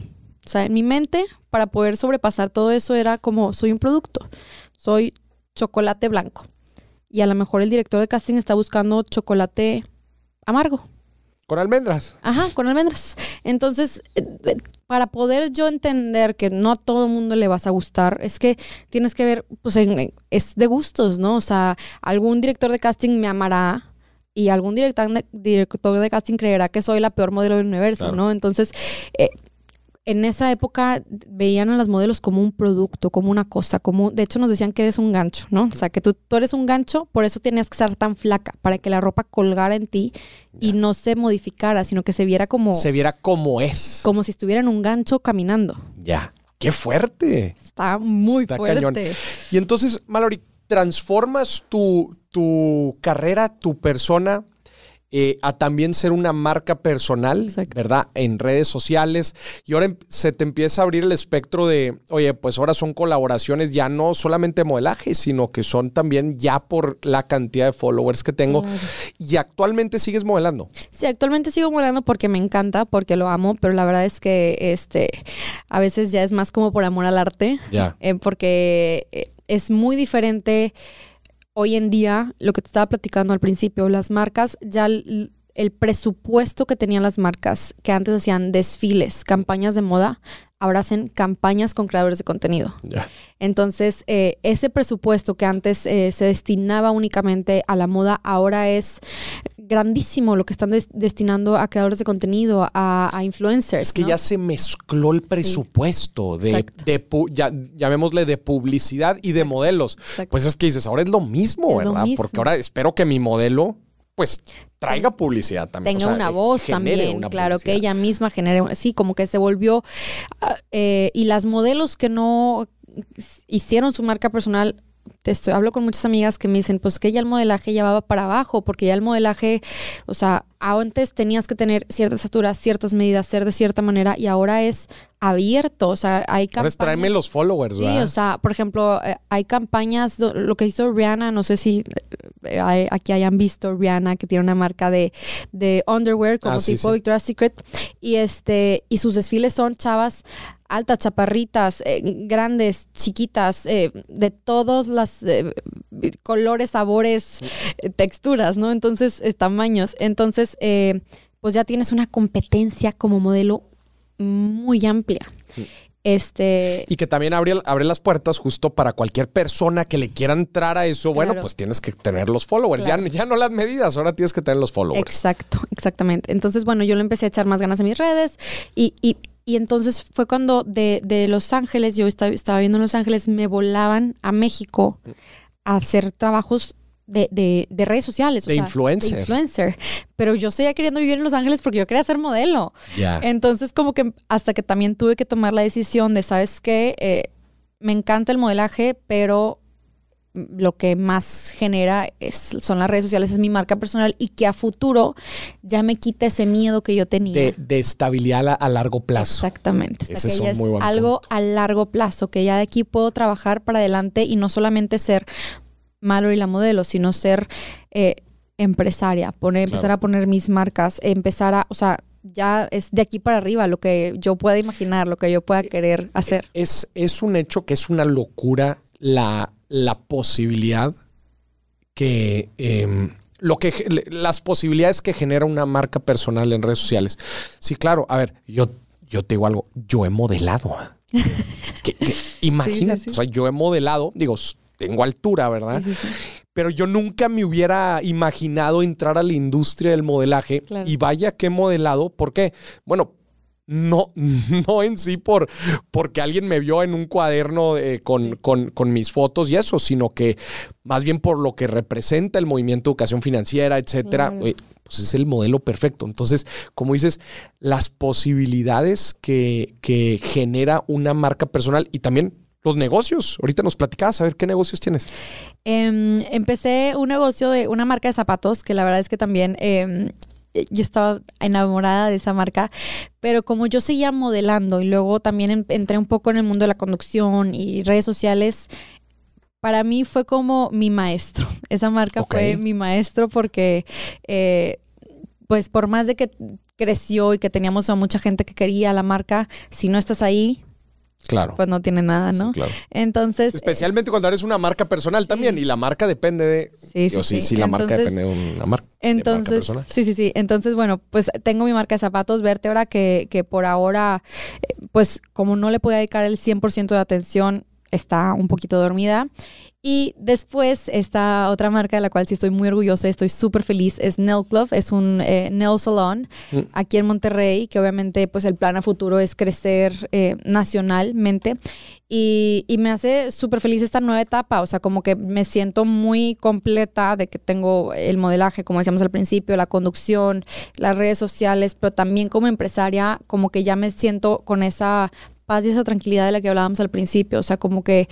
O sea, en mi mente, para poder sobrepasar todo eso, era como soy un producto. Soy chocolate blanco. Y a lo mejor el director de casting está buscando chocolate amargo. Con almendras. Ajá, con almendras. Entonces, eh, eh, para poder yo entender que no a todo el mundo le vas a gustar, es que tienes que ver, pues en- en- es de gustos, ¿no? O sea, algún director de casting me amará y algún director de, director de casting creerá que soy la peor modelo del universo, Claro. ¿no? Entonces, eh, en esa época veían a las modelos como un producto, como una cosa, como, de hecho nos decían que eres un gancho, ¿no? O sea, que tú, tú eres un gancho, por eso tenías que estar tan flaca, para que la ropa colgara en ti y no se modificara, sino que se viera como, Se viera como es. como si estuviera en un gancho caminando. Ya. ¡Qué fuerte! Está muy Está fuerte. cañón. Y entonces, Mallory, transformas tu, tu carrera, tu persona, eh, a también ser una marca personal, Exacto. ¿verdad? En redes sociales. Y ahora em- se te empieza a abrir el espectro de, oye, pues ahora son colaboraciones ya no solamente modelaje, sino que son también ya por la cantidad de followers que tengo. Claro. Y actualmente sigues modelando. Sí, actualmente sigo modelando porque me encanta, porque lo amo, pero la verdad es que este a veces ya es más como por amor al arte, Ya. eh, porque eh, es muy diferente hoy en día, lo que te estaba platicando al principio, las marcas ya el presupuesto que tenían las marcas, que antes hacían desfiles, campañas de moda, ahora hacen campañas con creadores de contenido. Entonces, eh, ese presupuesto que antes eh, se destinaba únicamente a la moda, ahora es grandísimo lo que están des- destinando a creadores de contenido, a, a influencers. Es que ¿no? ya se mezcló el presupuesto de, Exacto. de pu- ya, llamémosle de publicidad y de modelos. Exacto. Pues es que dices, ahora es lo mismo, Es lo ¿verdad? mismo. Porque ahora espero que mi modelo, pues, traiga publicidad también. tenga o sea, una eh, voz también, una claro, que ella misma genere, sí, como que se volvió, ah, eh, y las modelos que no hicieron su marca personal, te estoy, hablo con muchas amigas que me dicen, pues que ya el modelaje ya va para abajo, porque ya el modelaje, o sea, antes tenías que tener ciertas estatura, ciertas medidas, ser de cierta manera, y ahora es abierto, o sea, hay Ahora campañas. tráeme los followers, Sí, ¿verdad? o sea, por ejemplo, eh, hay campañas, lo que hizo Rihanna, no sé si eh, hay- aquí hayan visto Rihanna, que tiene una marca de, de underwear como Ah, sí, tipo sí. Victoria's Secret, y este, y sus desfiles son chavas altas, chaparritas, eh, grandes, chiquitas, eh, de los colores, sabores, eh, texturas, ¿no? Entonces, eh, tamaños. Entonces, eh, pues ya tienes una competencia como modelo muy amplia. Este. Y que también abre, abre las puertas justo para cualquier persona que le quiera entrar a eso. Bueno, pues tienes que tener los followers. Claro. Ya, ya no las medidas, ahora tienes que tener los followers. Exacto, exactamente. Entonces, bueno, yo le empecé a echar más ganas en mis redes y, y, y entonces fue cuando de, de Los Ángeles, yo estaba, estaba viendo en Los Ángeles, me volaban a México a hacer trabajos de, de, de redes sociales. o De sea, influencer. De influencer. Pero yo seguía queriendo vivir en Los Ángeles porque yo quería ser modelo. Ya. Entonces, como que hasta que también tuve que tomar la decisión de, ¿sabes qué? Eh, me encanta el modelaje, pero lo que más genera es, son las redes sociales, es mi marca personal y que a futuro ya me quita ese miedo que yo tenía. De, de estabilidad a, a largo plazo. Exactamente. O sea, Ese que es ya un es muy buen algo a largo plazo, que ya de aquí puedo trabajar para adelante y no solamente ser malo y la modelo, sino ser eh, empresaria, poner, empezar Claro. a poner mis marcas, empezar a, o sea, ya es de aquí para arriba lo que yo pueda imaginar, lo que yo pueda querer hacer. Es, es un hecho que es una locura la, la posibilidad que. em, lo que las posibilidades que genera una marca personal en redes sociales. Sí, claro. A ver, yo, yo te digo algo. Yo he modelado. (laughs) Que- que- imagínate, Sí, sí, sí. o sea, yo he modelado, digo, tengo altura, ¿verdad? Pero yo nunca me hubiera imaginado entrar a la industria del modelaje. Claro. Y vaya que he modelado. ¿Por qué? Bueno, no, (laughs) no en sí por porque alguien me vio en un cuaderno eh, con, con- con mis fotos y eso, sino que más bien por lo que representa el movimiento de educación financiera, etcétera. Eh, pues es el modelo perfecto. Entonces, como dices, las posibilidades que, que genera una marca personal y también los negocios. Ahorita nos platicabas, a ver qué negocios tienes. Em, empecé un negocio de una marca de zapatos que la verdad es que también em, yo estaba enamorada de esa marca, pero como yo seguía modelando y luego también em- entré un poco en el mundo de la conducción y redes sociales, para mí fue como mi maestro. (laughs) Esa marca fue mi maestro porque, eh, pues por más de que creció y que teníamos a mucha gente que quería la marca, si no estás ahí, Claro. pues no tiene nada, ¿no? claro. Entonces, Especialmente cuando eres una marca personal también y la marca depende de... Sí, sí, sí, sí. sí, la marca depende de una marca. Entonces, sí, sí, sí. Entonces, bueno, pues tengo mi marca de zapatos Vértebra que, que por ahora, eh, pues como no le puedo dedicar el 100% de atención, está un poquito dormida. Y después esta otra marca de la cual sí estoy muy orgullosa, estoy súper feliz, es Nail Club, es un eh, nail salon Mm. aquí en Monterrey, que obviamente pues el plan a futuro es crecer eh, nacionalmente. Y, y me hace súper feliz esta nueva etapa, o sea, como que me siento muy completa de que tengo el modelaje, como decíamos al principio, la conducción, las redes sociales, pero también como empresaria, como que ya me siento con esa paz y esa tranquilidad de la que hablábamos al principio, o sea, como que...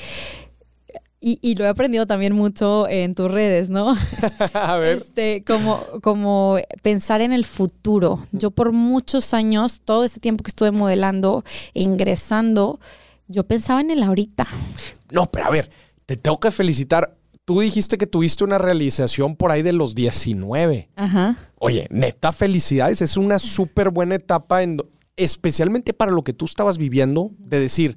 Y, y lo he aprendido también mucho en tus redes, ¿no? (laughs) a ver. Este, como, como pensar en el futuro. Yo por muchos años, todo este tiempo que estuve modelando e ingresando, yo pensaba en el ahorita. No, pero a ver, te tengo que felicitar. Tú dijiste que tuviste una realización por ahí de los 19. Ajá. Oye, neta, felicidades. Es una súper buena etapa, en, especialmente para lo que tú estabas viviendo, de decir,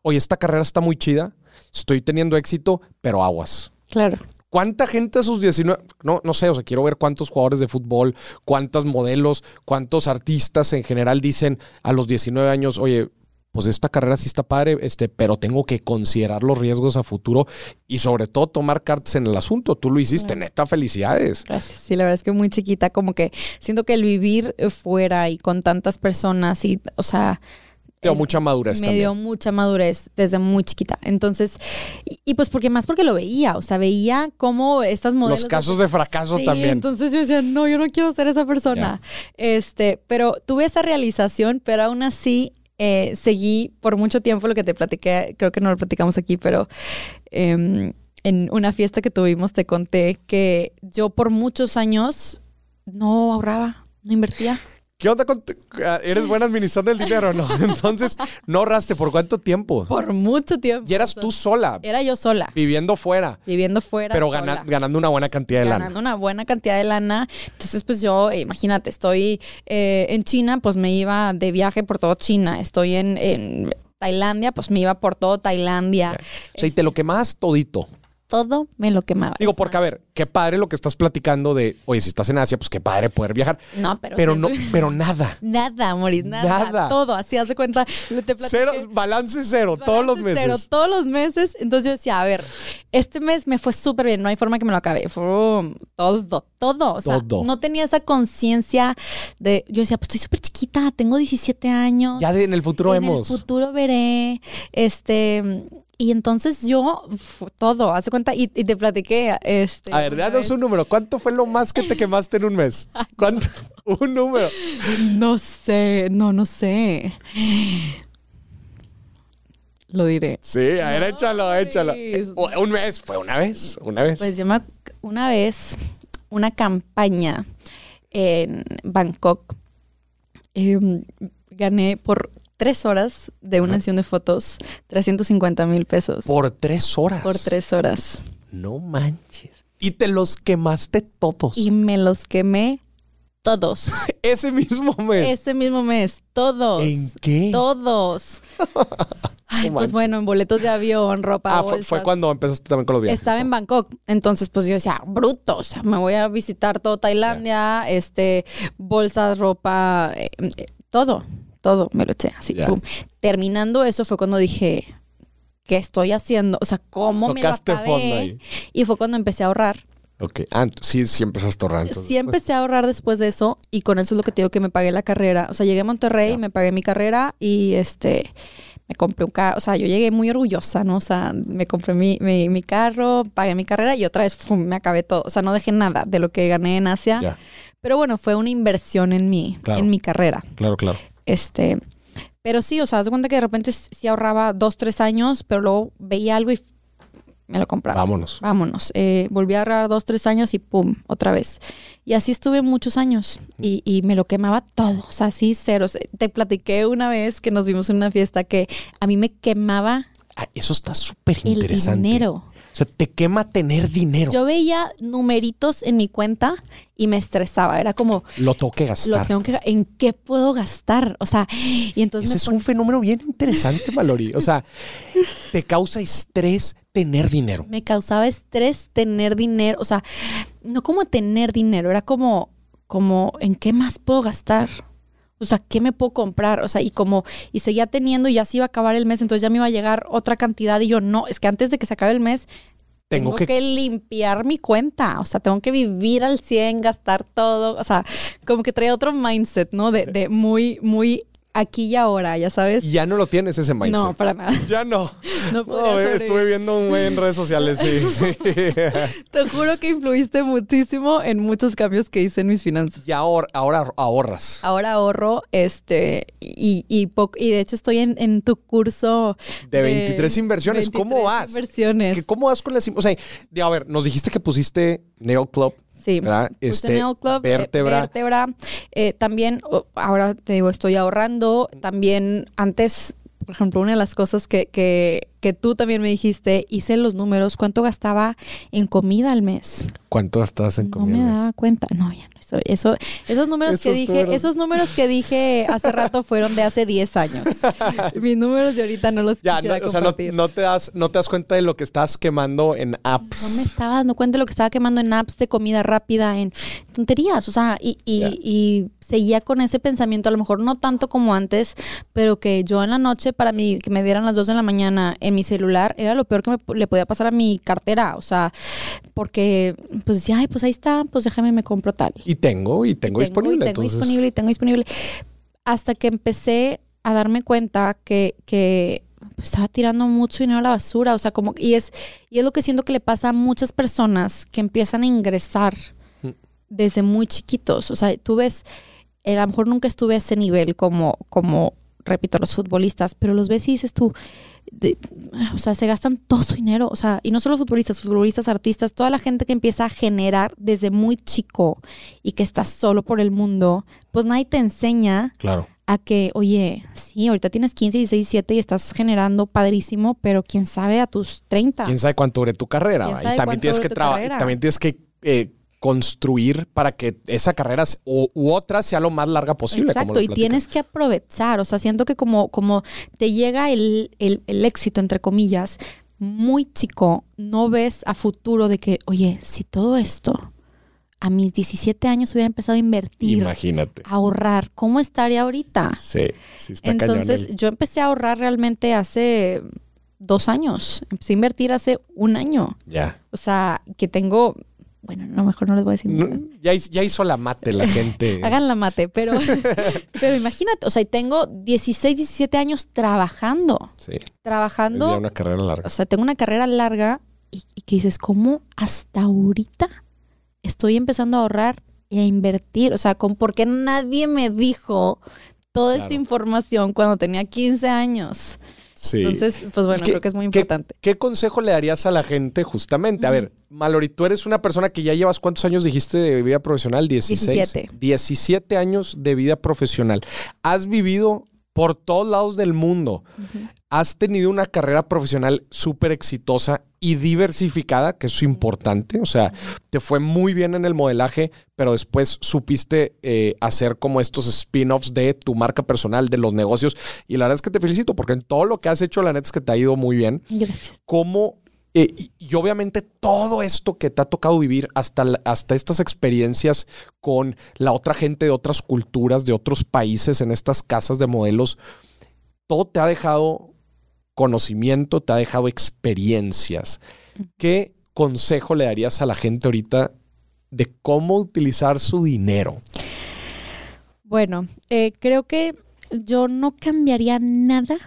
oye, esta carrera está muy chida, estoy teniendo éxito, pero aguas. Claro. ¿Cuánta gente a sus 19? No, no sé, o sea, quiero ver cuántos jugadores de fútbol, cuántos modelos, cuántos artistas en general dicen a los 19 años, oye, pues esta carrera sí está padre, este, pero tengo que considerar los riesgos a futuro y sobre todo tomar cartas en el asunto. Tú lo hiciste, neta, felicidades. Gracias. Sí, la verdad es que muy chiquita, como que siento que el vivir fuera y con tantas personas y, o sea, dio mucha madurez me también. dio mucha madurez desde muy chiquita. Entonces, y, y pues porque más porque lo veía, o sea, veía cómo estas modelos... Los casos de fracaso Sí, también. Entonces yo decía, no, yo no quiero ser esa persona. Este, pero tuve esa realización, pero aún así eh, seguí por mucho tiempo lo que te platiqué, creo que no lo platicamos aquí, pero em, en una fiesta que tuvimos te conté que yo por muchos años no ahorraba, no invertía. ¿Qué onda con tu- ah, ¿Eres buena administrando el dinero no? (laughs) Entonces, no ahorraste. ¿Por cuánto tiempo? Por mucho tiempo. Y eras tú sola, Era yo sola, viviendo fuera, viviendo fuera. pero sola. gana- ganando una buena cantidad de lana. ganando una buena cantidad de lana. Entonces, pues yo, eh, imagínate, estoy eh, en China, pues me iba de viaje por todo China. Estoy en, en Tailandia, pues me iba por todo Tailandia. O sea, y te lo quemabas todito. Todo me lo quemaba. Digo, porque a ver, qué padre lo que estás platicando de, oye, si estás en Asia, pues qué padre poder viajar. No, pero. Pero no, pero nada. (laughs) Nada, Moris, nada. Nada. Todo, así hace cuenta. Te. Cero, balance cero, todos los meses. cero, todos los meses. Entonces yo decía, a ver, este mes me fue súper bien, no hay forma que me lo acabe. Fue todo, todo. O sea, Todo. no tenía esa conciencia de. Yo decía, pues estoy súper chiquita, tengo 17 años. Ya de, en el futuro en vemos. el futuro veré. Este. Y entonces yo, todo, hace cuenta, y, y te platiqué. Este, A ver, danos un número. ¿Cuánto fue lo más que te quemaste en un mes? (laughs) ¿Cuánto? (laughs) Un número. No sé, no, no sé. Lo diré. Sí, a ver, échalo, échalo. O- Un mes, fue una vez, una vez. Pues yo me una vez, una campaña en Bangkok, em, gané por tres horas de una sesión de fotos 350 mil pesos. por tres horas. por tres horas. No manches. Y te los quemaste todos. Y me los quemé todos. (laughs) Ese mismo mes. Ese mismo mes, todos. ¿En qué? Todos. (laughs) Ay, No pues bueno, en boletos de avión, ropa, Ah, bolsas. fue cuando empezaste también con los viajes. Estaba en Bangkok, entonces pues yo decía, bruto, o sea, me voy a visitar todo Tailandia, este, bolsas, ropa, eh, eh, todo, todo me lo eché, así. Terminando eso fue cuando dije, ¿qué estoy haciendo? O sea, ¿cómo Tocaste me lo acabé? fondo ahí. Y fue cuando empecé a ahorrar. Ok. Ah, sí, sí empezaste a ahorrar. entonces. Sí empecé a ahorrar después de eso y con eso es lo que te digo que me pagué la carrera. O sea, llegué a Monterrey, Ya. me pagué mi carrera y este me compré un carro. O sea, yo llegué muy orgullosa, ¿no? O sea, me compré mi, mi, mi carro, pagué mi carrera y otra vez ¡fum! me acabé todo. O sea, no dejé nada de lo que gané en Asia. Pero bueno, fue una inversión en mí, Claro. en mi carrera. claro, claro. Este, pero sí, o sea, de cuenta que de repente sí ahorraba dos, tres años, pero luego veía algo y me lo compraba. Vámonos. Vámonos. Eh, volví a ahorrar dos, tres años y pum, otra vez. Y así estuve muchos años y, y me lo quemaba todo. O sea, así ceros. Te platiqué una vez que nos vimos en una fiesta que a mí me quemaba Ah, eso está súper el interesante. dinero. O sea, te quema tener dinero. Yo veía numeritos en mi cuenta y me estresaba. Era como, lo tengo que lo gastar. tengo que, ¿en qué puedo gastar? O sea, y entonces Ese es un fenómeno bien interesante, Malori. O sea, te causa estrés tener dinero. me causaba estrés tener dinero, o sea, no como tener dinero, era como, como, ¿en qué más puedo gastar? O sea, ¿qué me puedo comprar? O sea, y como, y seguía teniendo y ya se iba a acabar el mes, entonces ya me iba a llegar otra cantidad y yo, no, es que antes de que se acabe el mes, Tengo tengo, que- que... limpiar mi cuenta, o sea, tengo que vivir al 100, gastar todo, o sea, como que traía otro mindset, ¿no? De, de muy, muy aquí y ahora, ya sabes. Ya no lo tienes ese mindset. no, para nada. Ya no. No No, sobrevivir. estuve viendo un güey en redes sociales, sí, (laughs) sí. Te juro que influiste muchísimo en muchos cambios que hice en mis finanzas. y ahora, ahora ahorras. Ahora ahorro, este, y, y, poco- y de hecho estoy en, en tu curso De 23 inversiones. ¿Cómo 23 vas? Inversiones. ¿Qué- ¿Cómo vas con las... O sea, de- a ver, nos dijiste que pusiste Nail Club, Sí. Este, eh, vértebra. Eh, también, oh, ahora te digo, estoy ahorrando. También antes, por ejemplo, una de las cosas que, que, que tú también me dijiste, hice los números, cuánto gastaba en comida al mes. ¿Cuánto estás en No comida? me al mes? daba cuenta. No, ya no. Eso, eso, esos números que dije, números. esos números que dije hace rato fueron de hace 10 años. (laughs) Mis números de ahorita no los Ya, quisiera no, o sea, no, no te das, no te das cuenta de lo que estás quemando en No apps. me estaba dando cuenta de lo que estaba quemando en apps de comida rápida, en tonterías, o sea, y, y- y seguía con ese pensamiento, a lo mejor no tanto como antes, pero que yo en la noche, para mí, que me dieran las 2 de la mañana en mi celular, era lo peor que me, le podía pasar a mi cartera, o sea, porque, pues decía, ay, pues ahí está, pues déjame me compro tal. Y tengo, y tengo, disponible. Y tengo entonces, disponible, y tengo disponible. Hasta que empecé a darme cuenta que, que pues, estaba tirando mucho dinero a la basura. O sea, como, y es, y es lo que siento que le pasa a muchas personas que empiezan a ingresar Mm. desde muy chiquitos. O sea, tú ves, eh, a lo mejor nunca estuve a ese nivel como, como, repito, los futbolistas, pero los ves y dices tú, de- o sea, se gastan todo su dinero, o sea, y no solo futbolistas, futbolistas, artistas, toda la gente que empieza a generar desde muy chico y que está solo por el mundo, pues nadie te enseña Claro. a que, oye, sí, ahorita tienes 15, 16, 17 y estás generando padrísimo, pero quién sabe a tus 30. ¿Quién sabe cuánto dure tu carrera? Y también tienes que carrera? también tienes que construir para que esa carrera o, u otra sea lo más larga posible. Exacto, y tienes que aprovechar, o sea, siento que como, como te llega el, el- el éxito, entre comillas, muy chico no ves a futuro de que, oye, si todo esto a mis 17 años hubiera empezado a invertir, Imagínate. a ahorrar, ¿cómo estaría ahorita? Sí, sí está Entonces, cañón. el- yo empecé a ahorrar realmente hace dos años. Empecé a invertir hace un año. Ya. O sea, que tengo, bueno, a lo mejor no les voy a decir. No, ya, hiz- ya hizo la mate la gente. (laughs) Hagan la mate, pero, (laughs) pero imagínate, o sea, tengo 16, 17 años trabajando, Sí, trabajando, ya una carrera larga. o sea, tengo una carrera larga y, y que dices, ¿cómo hasta ahorita estoy empezando a ahorrar y a invertir? O sea, ¿con, ¿por qué nadie me dijo toda esta información cuando tenía 15 años? Sí. Entonces, pues bueno, ¿Qué- creo que es muy importante. ¿Qué consejo le darías a la gente justamente? A ver, Malori, tú eres una persona que ya llevas cuántos años dijiste de vida profesional? 16. 17. 17 años de vida profesional. Has vivido por todos lados del mundo. Has tenido una carrera profesional súper exitosa y diversificada, que es importante. O sea, te fue muy bien en el modelaje, pero después supiste eh, hacer como estos spin-offs de tu marca personal, de los negocios. Y la verdad es que te felicito, porque en todo lo que has hecho, la neta es que te ha ido muy bien Gracias. cómo, eh, y, obviamente todo esto que te ha tocado vivir, hasta, hasta estas experiencias con la otra gente de otras culturas, de otros países, en estas casas de modelos, todo te ha dejado conocimiento, te ha dejado experiencias. ¿Qué consejo le darías a la gente ahorita de cómo utilizar su dinero? Bueno, eh, creo que yo no cambiaría nada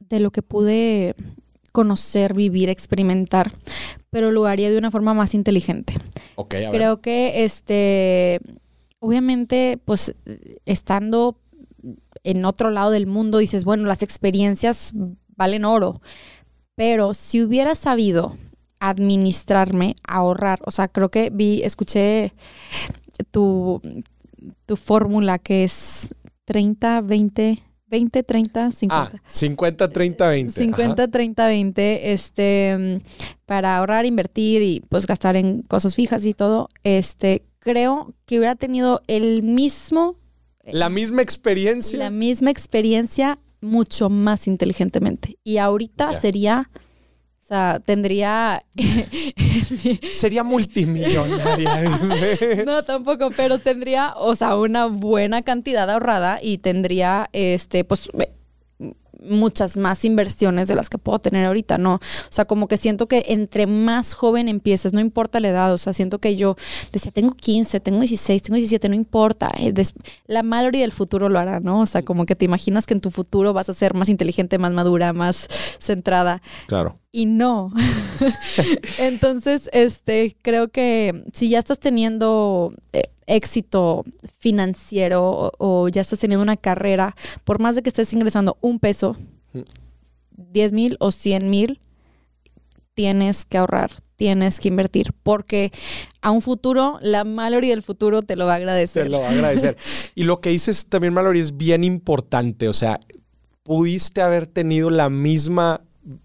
de lo que pude conocer, vivir, experimentar, pero lo haría de una forma más inteligente. Ok, a ver. Creo que este, obviamente, pues estando en otro lado del mundo, dices, bueno, las experiencias valen oro, pero si hubiera sabido administrarme, ahorrar, o sea, creo que vi, escuché tu, tu fórmula que es 30, 20, 20, 30, 50. Ah, 50, 30, 20. Ajá. 50, 30, 20, este, para ahorrar, invertir y pues gastar en cosas fijas y todo, este, creo que hubiera tenido el mismo, La misma experiencia. la misma experiencia mucho más inteligentemente. Y ahorita Ya. sería, o sea, tendría, (laughs) Sería multimillonaria. no tampoco, pero tendría, o sea, una buena cantidad ahorrada y tendría, este, pues, muchas más inversiones de las que puedo tener ahorita, ¿no? O sea, como que siento que entre más joven empieces, no importa la edad, o sea, siento que yo decía, tengo 15, tengo 16, tengo 17, no importa, eh, des- la mayoría del futuro lo hará, ¿no? O sea, como que te imaginas que en tu futuro vas a ser más inteligente, más madura, más centrada claro. Y no. (laughs) Entonces, este, creo que si ya estás teniendo eh, éxito financiero o, o ya estás teniendo una carrera, por más de que estés ingresando un peso, Mm. 10 mil o 100 mil, tienes que ahorrar, tienes que invertir, porque a un futuro, la mayoría del futuro te lo va a agradecer. Te lo va a agradecer. (laughs) y lo que dices también, Mallory, es bien importante. O sea, pudiste haber tenido la misma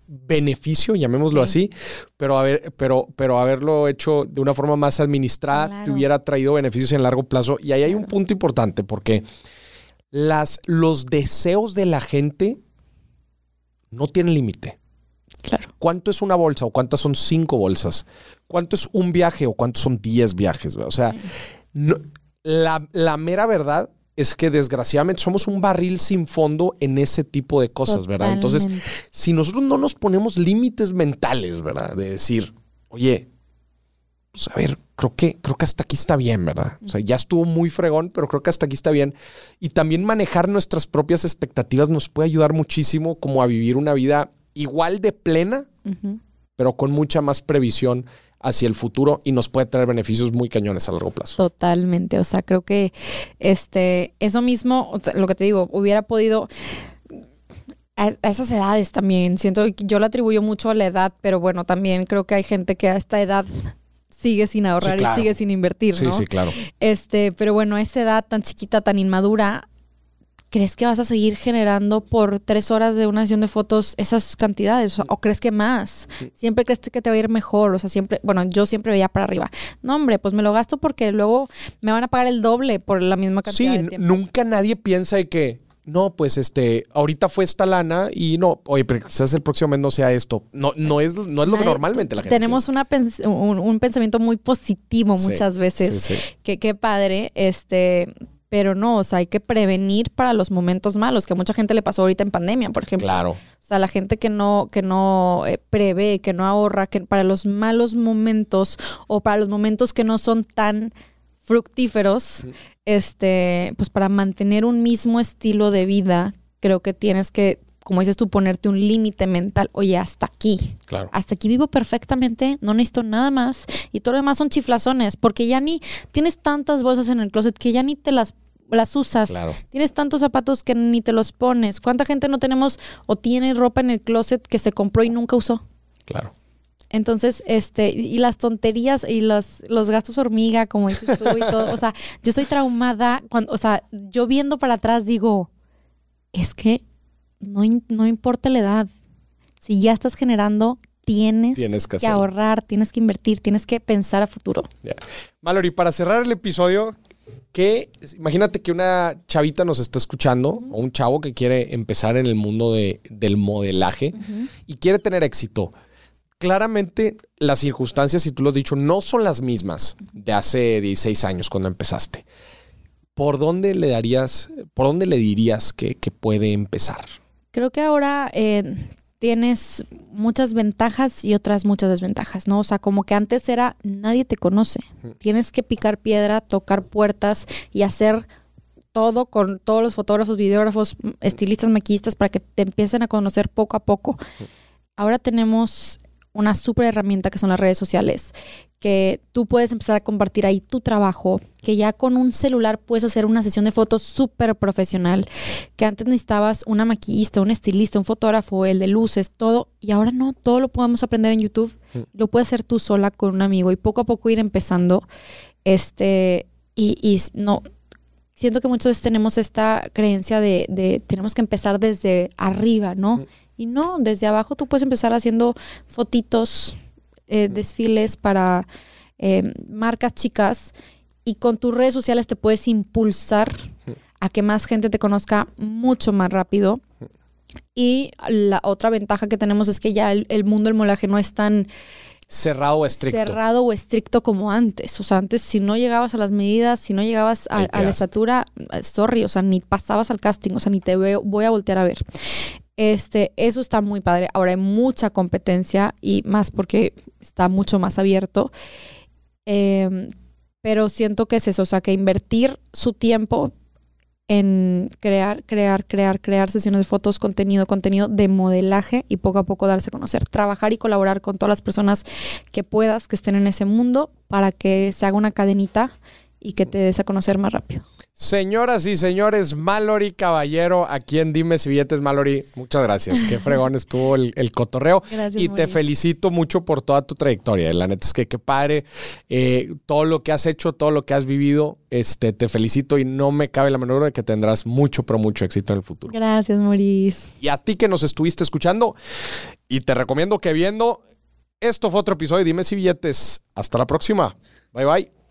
beneficio, llamémoslo Sí. así, pero, haber, pero, pero haberlo hecho de una forma más administrada te hubiera traído beneficios en largo plazo. Y ahí hay un punto importante porque las, los deseos de la gente no tienen límite. Claro. ¿Cuánto es una bolsa o cuántas son cinco bolsas? ¿Cuánto es un viaje o cuántos son diez viajes? O sea, no- la, la mera verdad es que desgraciadamente somos un barril sin fondo en ese tipo de cosas, ¿verdad? Entonces, si nosotros no nos ponemos límites mentales, ¿verdad? De decir, oye, pues a ver, creo que, creo que hasta aquí está bien, ¿verdad? O sea, ya estuvo muy fregón, pero creo que hasta aquí está bien. Y también manejar nuestras propias expectativas nos puede ayudar muchísimo como a vivir una vida igual de plena, pero con mucha más previsión hacia el futuro y nos puede traer beneficios muy cañones a largo plazo. Totalmente, o sea, creo que este eso mismo, o sea, lo que te digo, hubiera podido a, esas edades también. Siento que yo lo atribuyo mucho a la edad, pero bueno, también creo que hay gente que a esta edad sigue sin ahorrar claro. y sigue sin invertir, Sí, ¿no? sí, claro. Este, pero bueno, a esa edad tan chiquita, tan inmadura, ¿crees que vas a seguir generando por tres horas de una sesión de fotos esas cantidades? O, sea, ¿o crees que más? Siempre crees que te va a ir mejor. O sea, siempre, bueno, yo siempre veía para arriba. No, hombre, pues me lo gasto porque luego me van a pagar el doble por la misma Sí, cantidad de n- tiempo. nunca nadie piensa de que, no, pues este, ahorita fue esta lana y no, oye, pero quizás el próximo mes no sea esto. No, no es, no es lo que normalmente la gente. Tenemos una un, un, pensamiento muy positivo muchas veces. Sí, Que qué padre. Este, pero no, o sea, hay que prevenir para los momentos malos, que a mucha gente le pasó ahorita en pandemia, por ejemplo. Claro. O sea, la gente que no, que no eh, prevé, que no ahorra, que para los malos momentos o para los momentos que no son tan fructíferos, este, pues para mantener un mismo estilo de vida, creo que tienes que, como dices tú, ponerte un límite mental. Oye, hasta aquí. Claro. Hasta aquí vivo perfectamente, no necesito nada más. Y todo lo demás son chiflazones, porque ya ni tienes tantas bolsas en el closet que ya ni te las las usas. Claro. Tienes tantos zapatos que ni te los pones. ¿Cuánta gente no tenemos o tiene ropa en el closet que se compró y nunca usó? Claro. Entonces, este, y las tonterías y los, los gastos hormiga, como dices tú y todo. O sea, yo estoy traumada cuando, o sea, yo viendo para atrás digo, es que no, no importa la edad. Si ya estás generando, tienes, que, ahorrar, tienes que invertir, tienes que pensar a futuro. Yeah. Mallory, para cerrar el episodio, que imagínate que una chavita nos está escuchando, o un chavo que quiere empezar en el mundo de, del modelaje y quiere tener éxito claramente las circunstancias, y tú lo has dicho, no son las mismas de hace 16 años cuando empezaste. ¿Por dónde le darías, por dónde le dirías que, puede empezar? Creo que ahora eh, tienes muchas ventajas y otras muchas desventajas, ¿no? O sea, como que antes era nadie te conoce. Tienes que picar piedra, tocar puertas y hacer todo con todos los fotógrafos, videógrafos, estilistas, maquillistas para que te empiecen a conocer poco a poco. Ahora tenemos una súper herramienta que son las redes sociales, que tú puedes empezar a compartir ahí tu trabajo, que ya con un celular puedes hacer una sesión de fotos súper profesional, que antes necesitabas una maquillista, un estilista, un fotógrafo, el de luces, todo, y ahora no, todo lo podemos aprender en YouTube, mm. lo puedes hacer tú sola con un amigo y poco a poco ir empezando, este, y, y no, siento que muchas veces tenemos esta creencia de, de tenemos que empezar desde arriba, ¿no? Y no, desde abajo tú puedes empezar haciendo fotitos, eh, desfiles para eh, marcas chicas y con tus redes sociales te puedes impulsar a que más gente te conozca mucho más rápido. Y la otra ventaja que tenemos es que ya el, mundo del molaje no es tan cerrado o estricto. Cerrado o estricto como antes. O sea, antes si no llegabas a las medidas, si no llegabas a, la estatura, sorry, o sea, ni pasabas al casting, o sea, ni te veo, voy a voltear a ver. Este, eso está muy padre. Ahora hay mucha competencia y más porque está mucho más abierto. Em, pero siento que es eso, o sea, que invertir su tiempo en crear, crear, crear, crear sesiones de fotos, contenido, contenido de modelaje y poco a poco darse a conocer. Trabajar y colaborar con todas las personas que puedas, que estén en ese mundo, para que se haga una cadenita y que te des a conocer más rápido. Señoras y señores, Mallory Caballero, aquí en Dime si billetes, Mallory, muchas gracias. Qué (laughs) fregón estuvo el, cotorreo. Gracias, y te felicito mucho por toda tu trayectoria. La neta es que qué padre eh, todo lo que has hecho, todo lo que has vivido. Este, te felicito y no me cabe la menor duda de que tendrás mucho, pero mucho éxito en el futuro. Gracias, Maurice. Y a ti que nos estuviste escuchando, y te recomiendo que viendo, esto fue otro episodio de Dime si billetes. Hasta la próxima. Bye bye.